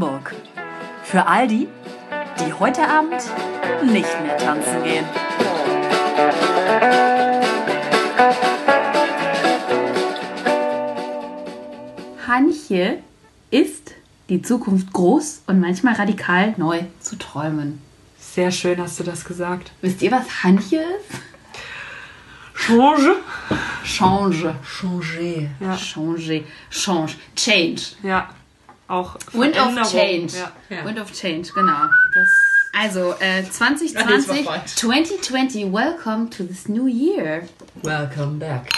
Hamburg. Für all die, die heute Abend nicht mehr tanzen gehen. Hanche ist die Zukunft groß und manchmal radikal neu zu träumen. Sehr schön hast du das gesagt. Wisst ihr, was Hanche ist? Change. Change. Changer. Ja. Change. Change. Change. Ja. Auch Wind of. Change. Ja. Ja. Wind of Change, genau. Das, Also, äh, Ja, nee, 2020, das war falsch. 2020, welcome to this new year. Welcome back.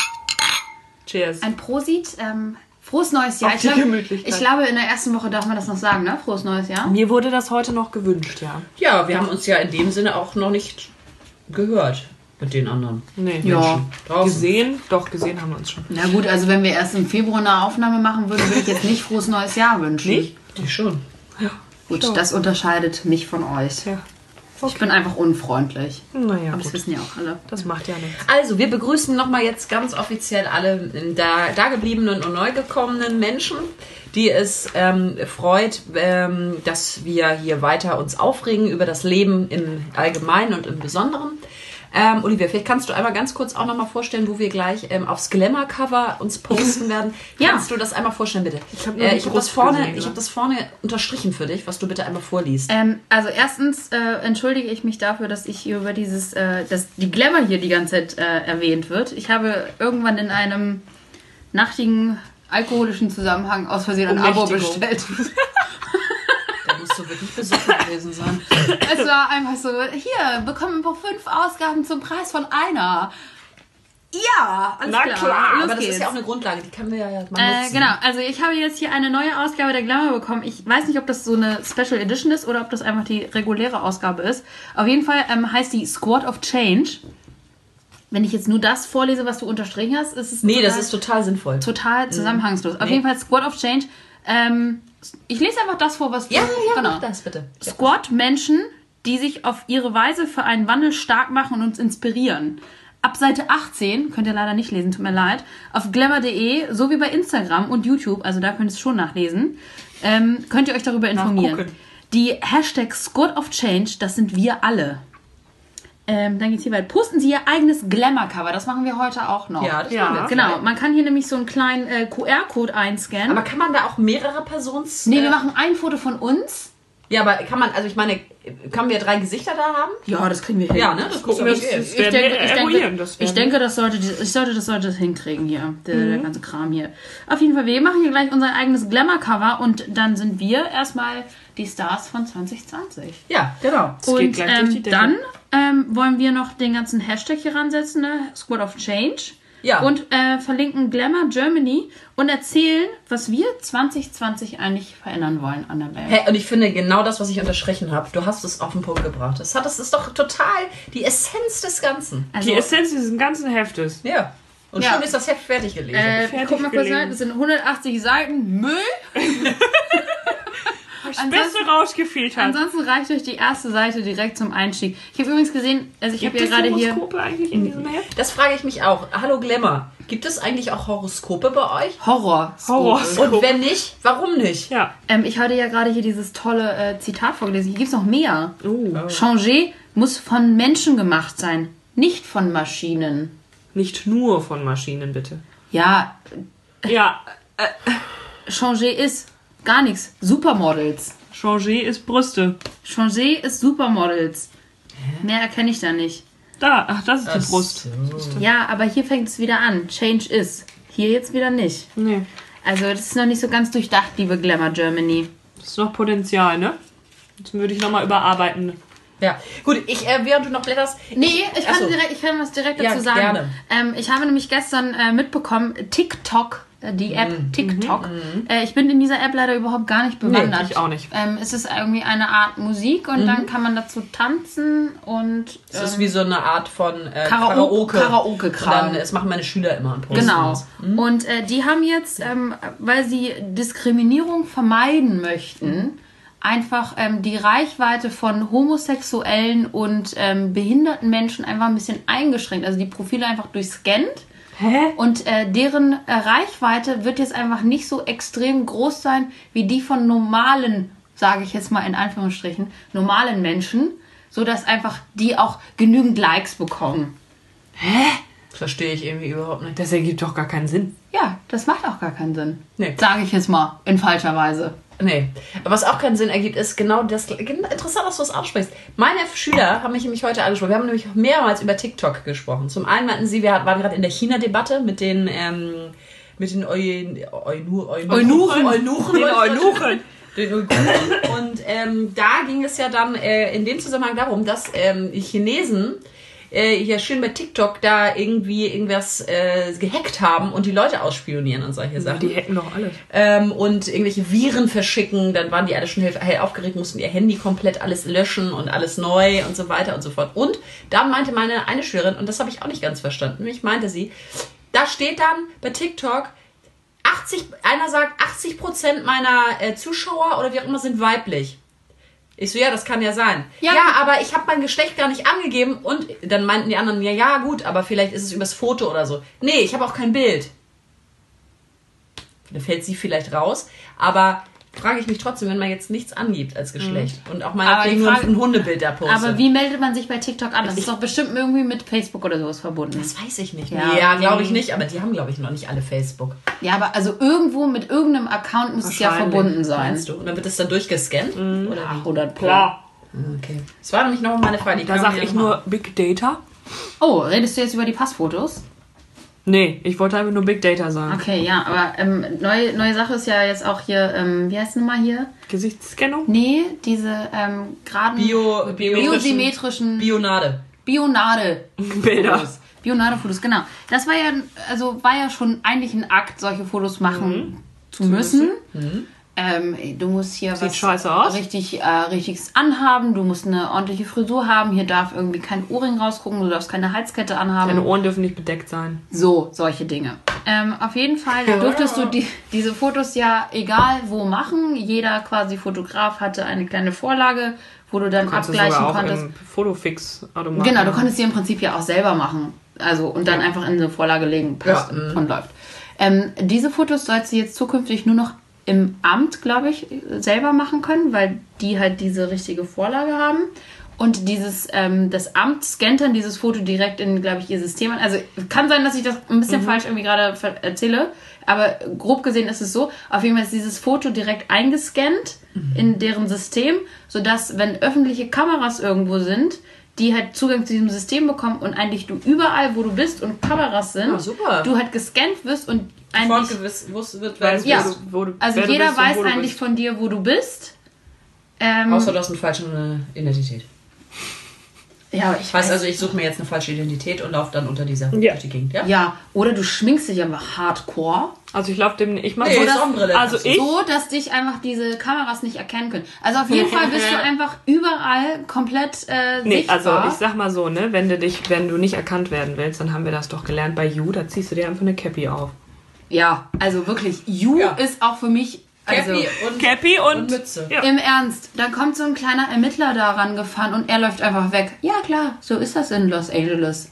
cheers. Ein Prosit, ähm, frohes neues Jahr. Auf Ich die glaube, Gemütlichkeit. ich glaube, in der ersten Woche darf man das noch sagen, ne? Frohes neues Jahr. Mir wurde das heute noch gewünscht, ja. Ja, wir haben uns ja in dem Sinne auch noch nicht gehört mit den anderen. Nee. Ja. Menschen draußen. Gesehen? Doch, gesehen haben wir uns schon. Na gut, also wenn wir erst im Februar eine Aufnahme machen würden, würde ich jetzt nicht frohes neues Jahr wünschen. Nicht? Die schon. Gut, Doch. das unterscheidet mich von euch. Ja. Ich bin einfach unfreundlich. Naja, Aber das gut. wissen ja auch alle. Das macht ja nichts. Also, wir begrüßen nochmal jetzt ganz offiziell alle da, dagebliebenen und neu gekommenen Menschen, die es ähm, freut, ähm, dass wir hier weiter uns aufregen über das Leben im Allgemeinen und im Besonderen. Ähm, Olivia, vielleicht kannst du einmal ganz kurz auch nochmal vorstellen, wo wir gleich ähm, aufs Glamour-Cover uns posten werden. Ja. Kannst du das einmal vorstellen, bitte? Ich hab nur äh, ich habe das, vorne- gesehen, ich ne? hab das vorne unterstrichen für dich, was du bitte einmal vorliest. Ähm, also erstens äh, entschuldige ich mich dafür, dass ich hier über dieses, äh, dass die Glamour hier die ganze Zeit äh, erwähnt wird. Ich habe irgendwann in einem nachtigen alkoholischen Zusammenhang aus Versehen ein Abo bestellt. Wirklich besoffen gewesen sein. es war einfach so, hier, bekommen wir fünf Ausgaben zum Preis von einer. Ja, alles Na klar. klar, Los Aber das geht's. ist ja auch eine Grundlage, die können wir ja mal Äh, nutzen. genau, also ich habe jetzt hier eine neue Ausgabe der Glamour bekommen. Ich weiß nicht, ob das so eine Special Edition ist oder ob das einfach die reguläre Ausgabe ist. Auf jeden Fall ähm, heißt die Squad of Change. Wenn ich jetzt nur das vorlese, was du unterstrichen hast, ist es Nee, total, das ist total sinnvoll. total zusammenhangslos. Auf Nee. jeden Fall Squad of Change. Ähm, ich lese einfach das vor, was du... Ja, ja, genau. mach das bitte. Squad Menschen, die sich auf ihre Weise für einen Wandel stark machen und uns inspirieren. Ab Seite 18, könnt ihr leider nicht lesen, tut mir leid, auf glamour.de sowie bei Instagram und YouTube, also da könnt ihr es schon nachlesen, ähm, könnt ihr euch darüber informieren. Nachgucken. Die Hashtag Squad of Change, das sind wir alle. Ähm, dann geht's hier weiter. Posten Sie Ihr eigenes Glamour-Cover, das machen wir heute auch noch. Ja, das Ja. machen wir jetzt Genau, man kann hier nämlich so einen kleinen äh, QR-Code einscannen. Aber kann man da auch mehrere Persons... nee, äh, wir machen ein Foto von uns. Ja, aber kann man, also ich meine, können wir drei Gesichter da haben? Ja, das kriegen wir hin. Ja, ne? Das gucken wir Das, jetzt. das Ich denke, ich, eruieren. denke, Das ich werden denke, das sollte, ich sollte, das sollte das hinkriegen hier, der, der ganze Kram hier. Auf jeden Fall, wir machen hier gleich unser eigenes Glamour-Cover und dann sind wir erstmal die Stars von 2020. Ja, genau. geht und gleich durch die ähm, dann ähm, wollen wir noch den ganzen Hashtag hier ransetzen, ne? Squad of Change. Ja. Und äh, verlinken Glamour Germany und erzählen, was wir 2020 eigentlich verändern wollen an der Welt. Hey, und ich finde genau das, was ich unterstrichen habe, du hast es auf den Punkt gebracht. Das, hat, das ist doch total die Essenz des Ganzen. Also, Die Essenz dieses ganzen Heftes. Ja. Und Ja. schon ist das Heft fertig gelesen. äh, fertig guck mal kurz rein, das sind 180 Seiten Müll. Ansonsten- Beste rausgefiltert. Ansonsten reicht euch die erste Seite direkt zum Einstieg. Ich habe übrigens gesehen, also ich habe ja gerade hier. Horoskope eigentlich in diesem Heft? Das frage ich mich auch. Hallo Glamour, gibt es eigentlich auch Horoskope bei euch? Horror. Horoskop. Und wenn nicht, warum nicht? Ja. Ähm, ich hatte ja gerade hier dieses tolle äh, Zitat vorgelesen. Hier gibt es noch mehr. Oh. Changer muss von Menschen gemacht sein, nicht von Maschinen. Nicht nur von Maschinen, bitte. Ja, Ja, Changer ist gar nichts. Supermodels. Changer ist Brüste. Changer ist Supermodels. Mehr erkenne ich da nicht. Da, ach, das ist die Brust. Ja, aber hier fängt es wieder an. Change is. Hier jetzt wieder nicht. Nee, Also das ist noch nicht so ganz durchdacht, liebe Glamour Germany. das ist noch Potenzial, ne? Jetzt würde ich nochmal überarbeiten. Ja, gut, ich, äh, während du noch blätterst. Nee, ich kann, Achso. direkt, ich kann was direkt Ja, dazu sagen. gerne. Ähm, ich habe nämlich gestern äh, mitbekommen, TikTok, die App Mhm. TikTok. Äh, ich bin in dieser App leider überhaupt gar nicht bewandert. ich auch nicht. Ähm, es ist irgendwie eine Art Musik und Mhm. dann kann man dazu tanzen und Es ist wie so eine Art von äh, Karaoke- Karaoke. Dann, das machen meine Schüler immer und posten Genau. das. Und äh, die haben jetzt, ähm, weil sie Diskriminierung vermeiden möchten, einfach ähm, die Reichweite von homosexuellen und ähm, behinderten Menschen einfach ein bisschen eingeschränkt. Also die Profile einfach durchscannt. Hä? Und äh, deren äh, Reichweite wird jetzt einfach nicht so extrem groß sein wie die von normalen, sage ich jetzt mal in Anführungsstrichen, normalen Menschen, so dass einfach die auch genügend Likes bekommen. Verstehe ich irgendwie überhaupt nicht. Das ergibt doch gar keinen Sinn. Ja, das macht auch gar keinen Sinn. Nee. Sage ich jetzt mal in falscher Weise. Nee. Aber was auch keinen Sinn ergibt, ist genau das. gen- Interessant, dass du das ansprichst. Meine Schüler haben mich nämlich heute angesprochen. Wir haben nämlich mehrmals über TikTok gesprochen. Zum einen meinten sie, wir waren gerade in der China-Debatte mit den, ähm, mit den Eu Eunu Eunuchen. Eunuchen. Eunuchen. Den. Und ähm, da ging es ja dann äh, in dem Zusammenhang darum, dass ähm, Chinesen äh, hier schön bei TikTok da irgendwie irgendwas äh, gehackt haben und die Leute ausspionieren und solche Sachen. Die hacken doch alles. ähm, und irgendwelche Viren verschicken, dann waren die alle schon hell, hell aufgeregt, mussten ihr Handy komplett alles löschen und alles neu und so weiter und so fort. Und da meinte meine eine Schülerin, und das habe ich auch nicht ganz verstanden, nämlich meinte sie, da steht dann bei TikTok, 80, einer sagt, 80 Prozent meiner äh, Zuschauer oder wie auch immer sind weiblich. Ich so, ja, das kann ja sein. Ja. Ja, aber ich habe mein Geschlecht gar nicht angegeben und dann meinten die anderen, ja, ja, gut, aber vielleicht ist es übers Foto oder so. Nee, ich habe auch kein Bild. Da fällt sie vielleicht raus, aber frage ich mich trotzdem, wenn man jetzt nichts angibt als Geschlecht und auch mal nur ein Hundebild da postet. Aber wie meldet man sich bei TikTok an? Das ist doch bestimmt irgendwie mit Facebook oder sowas verbunden. Das weiß ich nicht. Ja. Ja, glaube ich nicht, aber die haben, glaube ich, noch nicht alle Facebook. Ja, aber also irgendwo mit irgendeinem Account muss es ja verbunden sein. Meinst du? Und dann wird das dann durchgescannt? Oder wie? 100 Pro. Klar. Okay. Das war nämlich noch meine Frage. Die Da kam sag mir ich nur Big Data. Oh, redest du jetzt über die Passfotos? Nee, ich wollte einfach nur Big Data sagen. Okay, ja, aber ähm, neue, neue Sache ist ja jetzt auch hier, ähm, wie heißt es nochmal hier? Gesichtsscannung? Nee, diese ähm, geraden Bio, biosymmetrischen Bionade. Bionade. Bilder. Bionade-Fotos, genau. Das war ja, also war ja schon eigentlich ein Akt, solche Fotos machen zu müssen. Ähm, du musst hier was scheiße aus. richtig äh, richtiges anhaben, du musst eine ordentliche Frisur haben, hier darf irgendwie kein Ohrring rausgucken, du darfst keine Halskette anhaben. Deine Ohren dürfen nicht bedeckt sein. So, solche Dinge. Ähm, auf jeden Fall durftest du die, diese Fotos ja egal wo machen. Jeder quasi Fotograf hatte eine kleine Vorlage, wo du dann du abgleichen sogar auch konntest. im Fotofix Genau, du konntest sie im Prinzip ja auch selber machen. Also und dann einfach in eine Vorlage legen, passt Ja, mhm. und läuft. Ähm, diese Fotos sollst du jetzt zukünftig nur noch im Amt, glaube ich, selber machen können, weil die halt diese richtige Vorlage haben. Und dieses, ähm, das Amt scannt dann dieses Foto direkt in, glaube ich, ihr System an. Also kann sein, dass ich das ein bisschen falsch irgendwie gerade erzähle, aber grob gesehen ist es so. Auf jeden Fall ist dieses Foto direkt eingescannt in deren System, sodass, wenn öffentliche Kameras irgendwo sind, die halt Zugang zu diesem System bekommen und eigentlich du überall, wo du bist und Kameras sind, Ah, super. du halt gescannt wirst und eigentlich gewiss, wusst, wird, Weißt, Ja. du, wo du, also wer du jeder bist weiß eigentlich bist. von dir, wo du bist. Ähm, Außer du hast eine falsche äh, Identität. Ja, ich weiß also, ich suche mir jetzt eine falsche Identität und laufe dann unter dieser Ja. durch die Gegend, ja? Ja, oder du schminkst dich einfach hardcore, Also ich laufe dem, ich mache Nee, so Also ich, so dass dich einfach diese Kameras nicht erkennen können. Also auf jeden Fall bist du einfach überall komplett äh, nee, sichtbar. also ich sag mal so, ne, wenn du dich, wenn du nicht erkannt werden willst, dann haben wir das doch gelernt bei You, da ziehst du dir einfach eine Cappy auf. ja, also wirklich, You Ja. ist auch für mich also, Cappy und, Cappy und, und Mütze. Ja. Im Ernst, da kommt so ein kleiner Ermittler da rangefahren und er läuft einfach weg. Ja klar, so ist das in Los Angeles.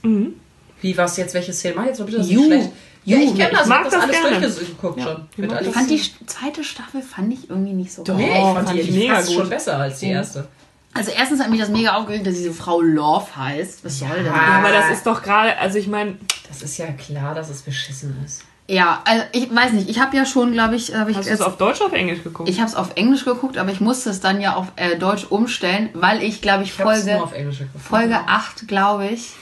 Wie was jetzt? Welche Szene? Mach jetzt mal bitte das You. nicht schlecht. Ja, ich kenne das. Ich mag das das alles gerne. durchgeguckt schon. ich. Ich fand die zweite Staffel fand ich irgendwie nicht so nee, ich fand, die, die mega gut. schon besser als die erste. Also erstens hat mich das mega aufgeregt, dass diese Frau Love heißt. Was soll denn Ja, das? aber das ist doch gerade, also ich meine, Das ist ja klar, dass es beschissen ist. Ja, also ich weiß nicht. Ich habe ja schon, glaube ich, habe ich hast du es auf Deutsch oder auf Englisch geguckt? ich habe es auf Englisch geguckt, aber ich musste es dann ja auf äh, Deutsch umstellen, weil ich, glaube ich, Ich Folge nur auf Englisch geguckt. Folge 8, glaube ich,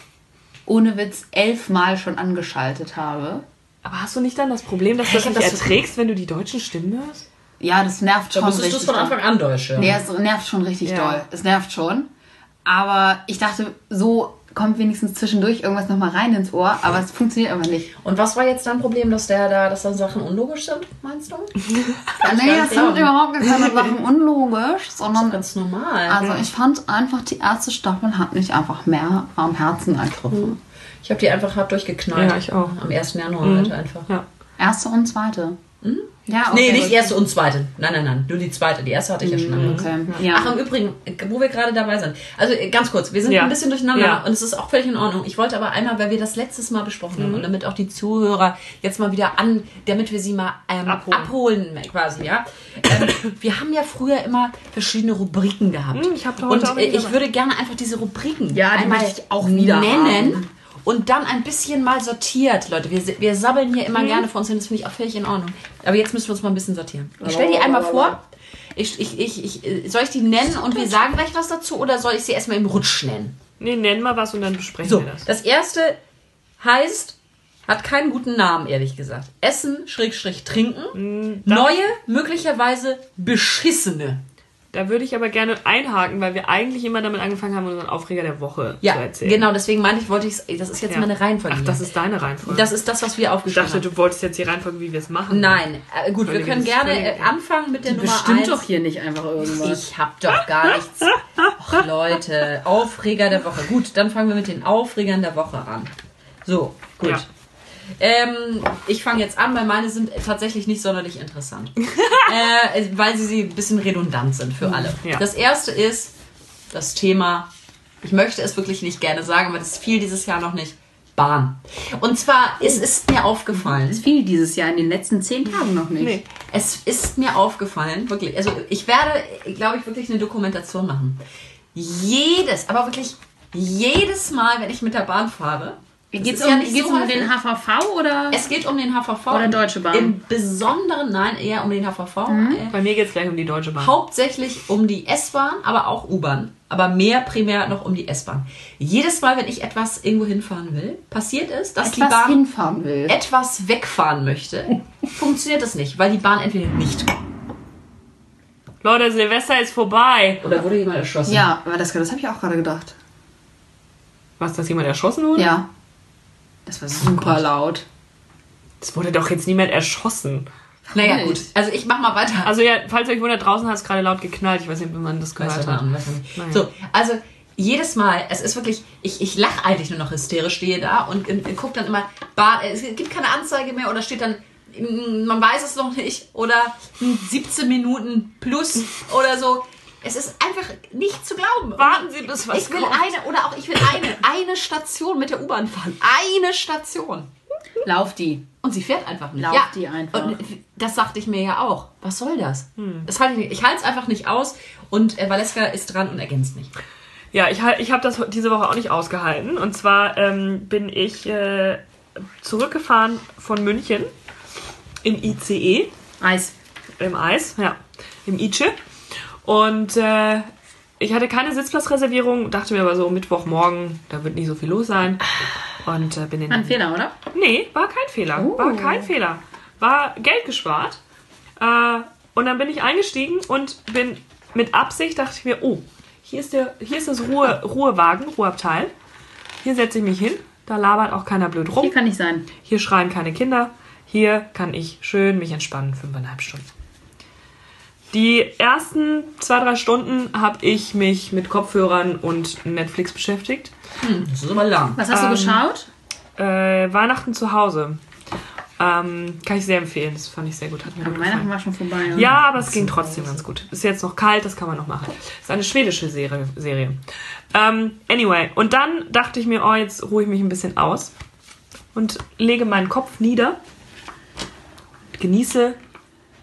ohne Witz elfmal schon angeschaltet habe. aber hast du nicht dann das Problem, dass du das nicht das erträgst, wenn du die deutschen Stimmen hörst? Ja, das nervt Da schon musstest du richtig. es von. Anfang an Deutsch hören. Nee, es nervt schon richtig Ja. doll. Es nervt schon. Aber ich dachte, so kommt wenigstens zwischendurch irgendwas nochmal rein ins Ohr, aber es funktioniert einfach nicht. Und was war jetzt dein Problem, dass der da, dass dann Sachen unlogisch sind, meinst du? nee, das glauben. sind überhaupt keine Sachen unlogisch, sondern Ganz normal. also ich fand einfach, die erste Staffel hat mich einfach mehr am Herzen ergriffen. Ich habe die einfach hart durchgeknallt. Ja, ich auch. Am 1. Januar halt einfach. Ja. Erste und zweite. Ja, Nee, okay, nicht gut. erste und zweite. Nein, nein, nein. Nur die zweite. Die erste hatte ich ja schon lange. Okay. Ja. Ach, im Übrigen, wo wir gerade dabei sind. Also äh, ganz kurz, wir sind Ja. ein bisschen durcheinander Ja. und es ist auch völlig in Ordnung. Ich wollte aber einmal, weil wir das letztes Mal besprochen Mhm. haben und damit auch die Zuhörer jetzt mal wieder an, damit wir sie mal ähm, abholen. Abholen. quasi, ja. Ähm, wir haben ja früher immer verschiedene Rubriken gehabt. Hm, ich hab da und heute auch äh, ich würde gerne einfach diese Rubriken Ja, die einmal möchte ich auch wieder nennen. haben. Und dann ein bisschen mal sortiert, Leute. Wir, wir sabbeln hier Mhm. immer gerne vor uns hin, das finde ich auch völlig in Ordnung. Aber jetzt müssen wir uns mal ein bisschen sortieren. Ich stelle die einmal vor. Ich, ich, ich, ich, soll ich die nennen und wir sagen gleich was dazu oder soll ich sie erstmal im Rutsch nennen? Nee, nenn mal was und dann besprechen So, wir das. das erste heißt, hat keinen guten Namen, ehrlich gesagt. Essen, Schrägstrich, trinken. da- Neue, möglicherweise beschissene. Da würde ich aber gerne einhaken, weil wir eigentlich immer damit angefangen haben, unseren Aufreger der Woche zu Ja, erzählen. genau, deswegen meinte ich, wollte ich das ist jetzt Ja. meine Reihenfolge. Ach, das ist deine Reihenfolge. das ist das, was wir ich aufgeschrieben dachte, haben. du wolltest jetzt die Reihenfolge, wie wir es machen. Nein, äh, gut, wir können gerne äh, anfangen mit der Nummer Bestimmt 1. doch hier nicht einfach irgendwas. Ich hab doch gar nichts. Och, Leute, Aufreger der Woche. Gut, dann fangen wir mit den Aufregern der Woche an. So, gut. Ja. Ähm, ich fange jetzt an, weil meine sind tatsächlich nicht sonderlich interessant. äh, weil sie, sie ein bisschen redundant sind für alle. Ja. Das erste ist das Thema, ich möchte es wirklich nicht gerne sagen, aber das fiel dieses Jahr noch nicht, Bahn. Und zwar, es ist mir aufgefallen, Es fiel dieses Jahr in den letzten zehn Tagen noch nicht. Nee. es ist mir aufgefallen, wirklich. Also ich werde, glaube ich, wirklich eine Dokumentation machen. Jedes, aber wirklich jedes Mal, wenn ich mit der Bahn fahre. Geht es um, ja nicht geht's so um den HVV oder? Es geht um den HVV. Oder Deutsche Bahn. Im Besonderen, nein, eher um den HVV. Äh, Bei mir geht es gleich um die Deutsche Bahn. Hauptsächlich um die S-Bahn, aber auch U-Bahn. Aber mehr primär noch um die S-Bahn. Jedes Mal, wenn ich etwas irgendwo hinfahren will, passiert es, dass die etwas Bahn hinfahren will. etwas wegfahren möchte. Funktioniert das nicht, weil die Bahn entweder nicht kommt. Leute, Silvester ist vorbei. Oder wurde jemand erschossen? Ja, aber das, das habe ich auch gerade gedacht. Was, dass jemand erschossen wurde? Ja. Das war super laut. Es wurde doch jetzt niemand erschossen. Naja, Nicht. gut. Also ich mach mal weiter. Also ja, falls ihr euch wundert, draußen hat es gerade laut geknallt. Ich weiß nicht, ob man das Weiß gehört ja hat. man, weiß nicht. Naja. So, also jedes Mal, es ist wirklich, ich, ich lache eigentlich nur noch hysterisch, stehe da und, und, und gucke dann immer, Bahn, es gibt keine Anzeige mehr oder steht dann, mm, man weiß es noch nicht oder mm, 17 Minuten plus oder so. Es ist einfach nicht zu glauben. Warten Sie, bis was Ich will kommt. eine, oder auch ich will eine, eine Station mit der U-Bahn fahren. Eine Station. Lauf die. Und sie fährt einfach nicht. Lauf die einfach. Und das sagte ich mir ja auch. Was soll das? das halte ich halte es einfach nicht aus. Und äh, Valeska ist dran und ergänzt mich. Ja, ich, halt- ich habe das diese Woche auch nicht ausgehalten. Und zwar ähm, bin ich äh, zurückgefahren von München im ICE, Eis. im Eis, ja, im ICE. Und äh, ich hatte keine Sitzplatzreservierung, dachte mir aber so, Mittwochmorgen, da wird nicht so viel los sein. Und äh, bin in Ein Fehler, oder? Nee, war kein Fehler. Oh. War kein Fehler. War Geld gespart. Äh, und dann bin ich eingestiegen und bin mit Absicht, dachte ich mir, oh, hier ist, der, hier ist das Ruhe, Ruhewagen, Ruheabteil. Hier setze ich mich hin. Da labert auch keiner blöd Hier rum. kann nicht sein. Hier schreien keine Kinder. Hier kann ich schön mich entspannen, fünfeinhalb Stunden. Die ersten zwei, drei Stunden habe ich mich mit Kopfhörern und Netflix beschäftigt. Das ist aber lang. Was hast du Ähm, geschaut? Äh, Weihnachten zu Hause. Ähm, kann ich sehr empfehlen. Das fand ich sehr gut. Hat mir Aber gut Weihnachten gefallen. war schon vorbei. oder? Ja, aber es ging trotzdem ganz gut. Ist jetzt noch kalt, das kann man noch machen. Ist eine schwedische Serie. Serie. Ähm, anyway, und dann dachte ich mir, oh, jetzt ruhe ich mich ein bisschen aus und lege meinen Kopf nieder, genieße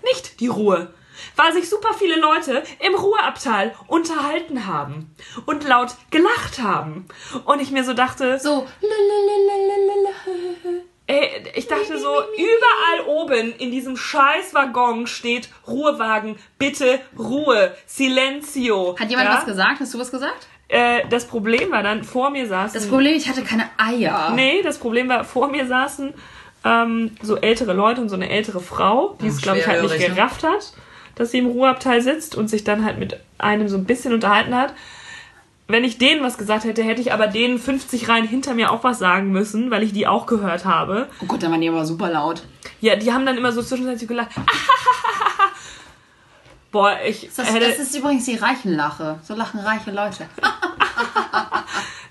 nicht die Ruhe, weil sich super viele Leute im Ruheabteil unterhalten haben und laut gelacht haben. Und ich mir so dachte, So. Ey, ich dachte so, überall oben in diesem scheiß Waggon steht Ruhewagen, bitte Ruhe, Silenzio. Hat jemand ja? was gesagt? Hast du was gesagt? Äh, das Problem war dann, vor mir saßen... Das Problem, ich hatte keine Eier. Nee, das Problem war, vor mir saßen ähm, so ältere Leute und so eine ältere Frau, die Ja, es, glaube ich, halt nicht ne? gerafft hat, dass sie im Ruheabteil sitzt und sich dann halt mit einem so ein bisschen unterhalten hat. Wenn ich denen was gesagt hätte, hätte ich aber denen 50 Reihen hinter mir auch was sagen müssen, weil ich die auch gehört habe. Oh Gott, da waren die aber super laut. Ja, die haben dann immer so zwischenzeitlich gelacht. Boah, ich Das, das ist übrigens die Reichenlache. So lachen reiche Leute.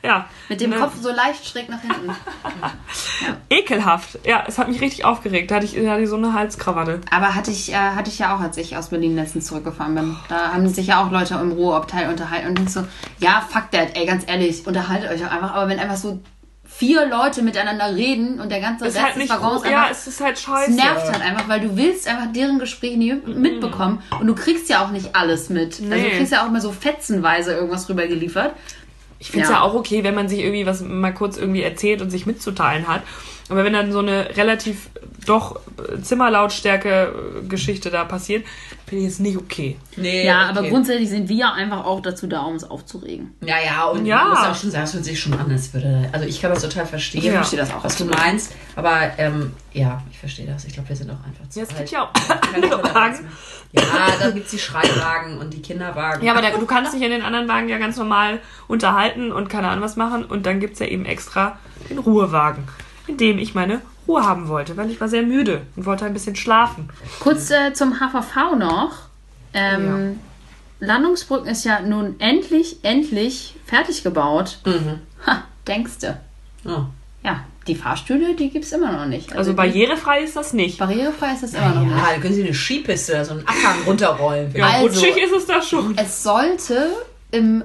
ja. Mit dem Ne. Kopf so leicht schräg nach hinten. Ekelhaft. Ja, es hat mich richtig aufgeregt. Da hatte ich, hatte ich so eine Halskrawatte. Aber hatte ich, äh, hatte ich ja auch, als ich aus Berlin letztens zurückgefahren bin. Da haben sich ja auch Leute im Ruheabteil unterhalten und so, ja, fuck that, ey, ganz ehrlich, unterhaltet euch auch einfach. Aber wenn einfach so vier Leute miteinander reden und der ganze Ist Rest halt des nicht Waggons ru- Ja, einfach es ist halt es scheiße. nervt halt einfach, weil du willst einfach deren Gespräche nicht mitbekommen und du kriegst ja auch nicht alles mit. Also Nee. du kriegst ja auch immer so fetzenweise irgendwas rübergeliefert. Ich finde es Ja. ja. auch okay, wenn man sich irgendwie was mal kurz irgendwie erzählt und sich mitzuteilen hat. Aber wenn dann so eine relativ doch äh, Zimmerlautstärke-Geschichte da passiert, finde ich es nicht okay. Nee, Ja, aber okay. grundsätzlich sind wir einfach auch dazu da, um es aufzuregen. Ja, ja, und Ja. du musst auch schon sagen, es hört sich schon an, als würde. Also ich kann das total verstehen, Ich verstehe das auch was du meinst. Aber ähm, ja, ich verstehe das. Ich glaube, wir sind auch einfach zu Ja, es gibt ja auch andere Wagen. Ja, dann gibt es die Schreibwagen und die Kinderwagen. Ja, aber der, du kannst dich in den anderen Wagen ja ganz normal unterhalten und keine Ahnung was machen. Und dann gibt es ja eben extra den Ruhewagen, in dem ich meine Ruhe haben wollte, weil ich war sehr müde und wollte ein bisschen schlafen. Kurz äh, zum HVV noch. Ähm, Landungsbrücken ist ja nun endlich, endlich fertig gebaut. Mhm. Ha, denkste. Oh. Ja, die Fahrstühle, die gibt es immer noch nicht. Also die- barrierefrei ist das nicht. barrierefrei ist es immer noch nicht. Ja, dann können sie eine Skipiste, so einen Abhang runterrollen. Ja, Also- rutschig ist es da schon. Es sollte im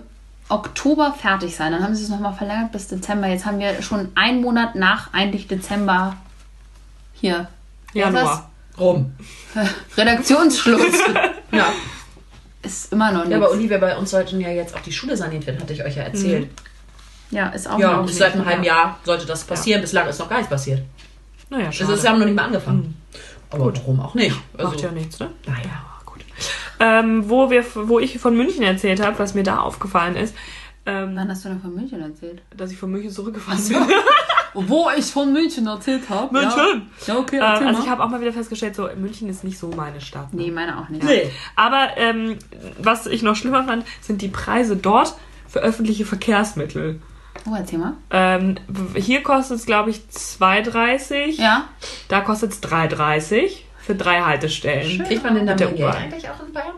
Oktober fertig sein. Dann haben sie es nochmal verlängert bis Dezember. Jetzt haben wir schon einen Monat nach eigentlich Dezember hier. Januar. Rum. Redaktionsschluss. Ja. ist immer noch ja, nichts. aber Olivia, bei uns sollten ja jetzt auch die Schule saniert werden, hatte ich euch ja erzählt. ja, ist auch Ja, noch bis seit einem halben Jahr sollte das passieren. Bislang ist noch gar nichts passiert. Naja, Es schade. ist, wir haben noch nicht mal angefangen. Aber warum auch nicht? Also, Macht ja nichts, ne? Naja. Ähm, wo, wir, wo ich von München erzählt habe, was mir da aufgefallen ist, ähm, Wann hast du denn von München erzählt? dass ich von München zurückgefahren bin. Wo ich von München erzählt habe. München! Ja, okay, Ähm, also ich habe auch mal wieder festgestellt, so München ist nicht so meine Stadt. Ne? Nee, meine auch nicht. Nee. Aber ähm, was ich noch schlimmer fand, sind die Preise dort für öffentliche Verkehrsmittel. Oh, erzähl mal. Ähm, hier kostet es, glaube ich, 2,30. Ja. Da kostet es 3,30 für drei Haltestellen. Kriegt man denn der mehr Geld U-Bahn. eigentlich auch in Bayern?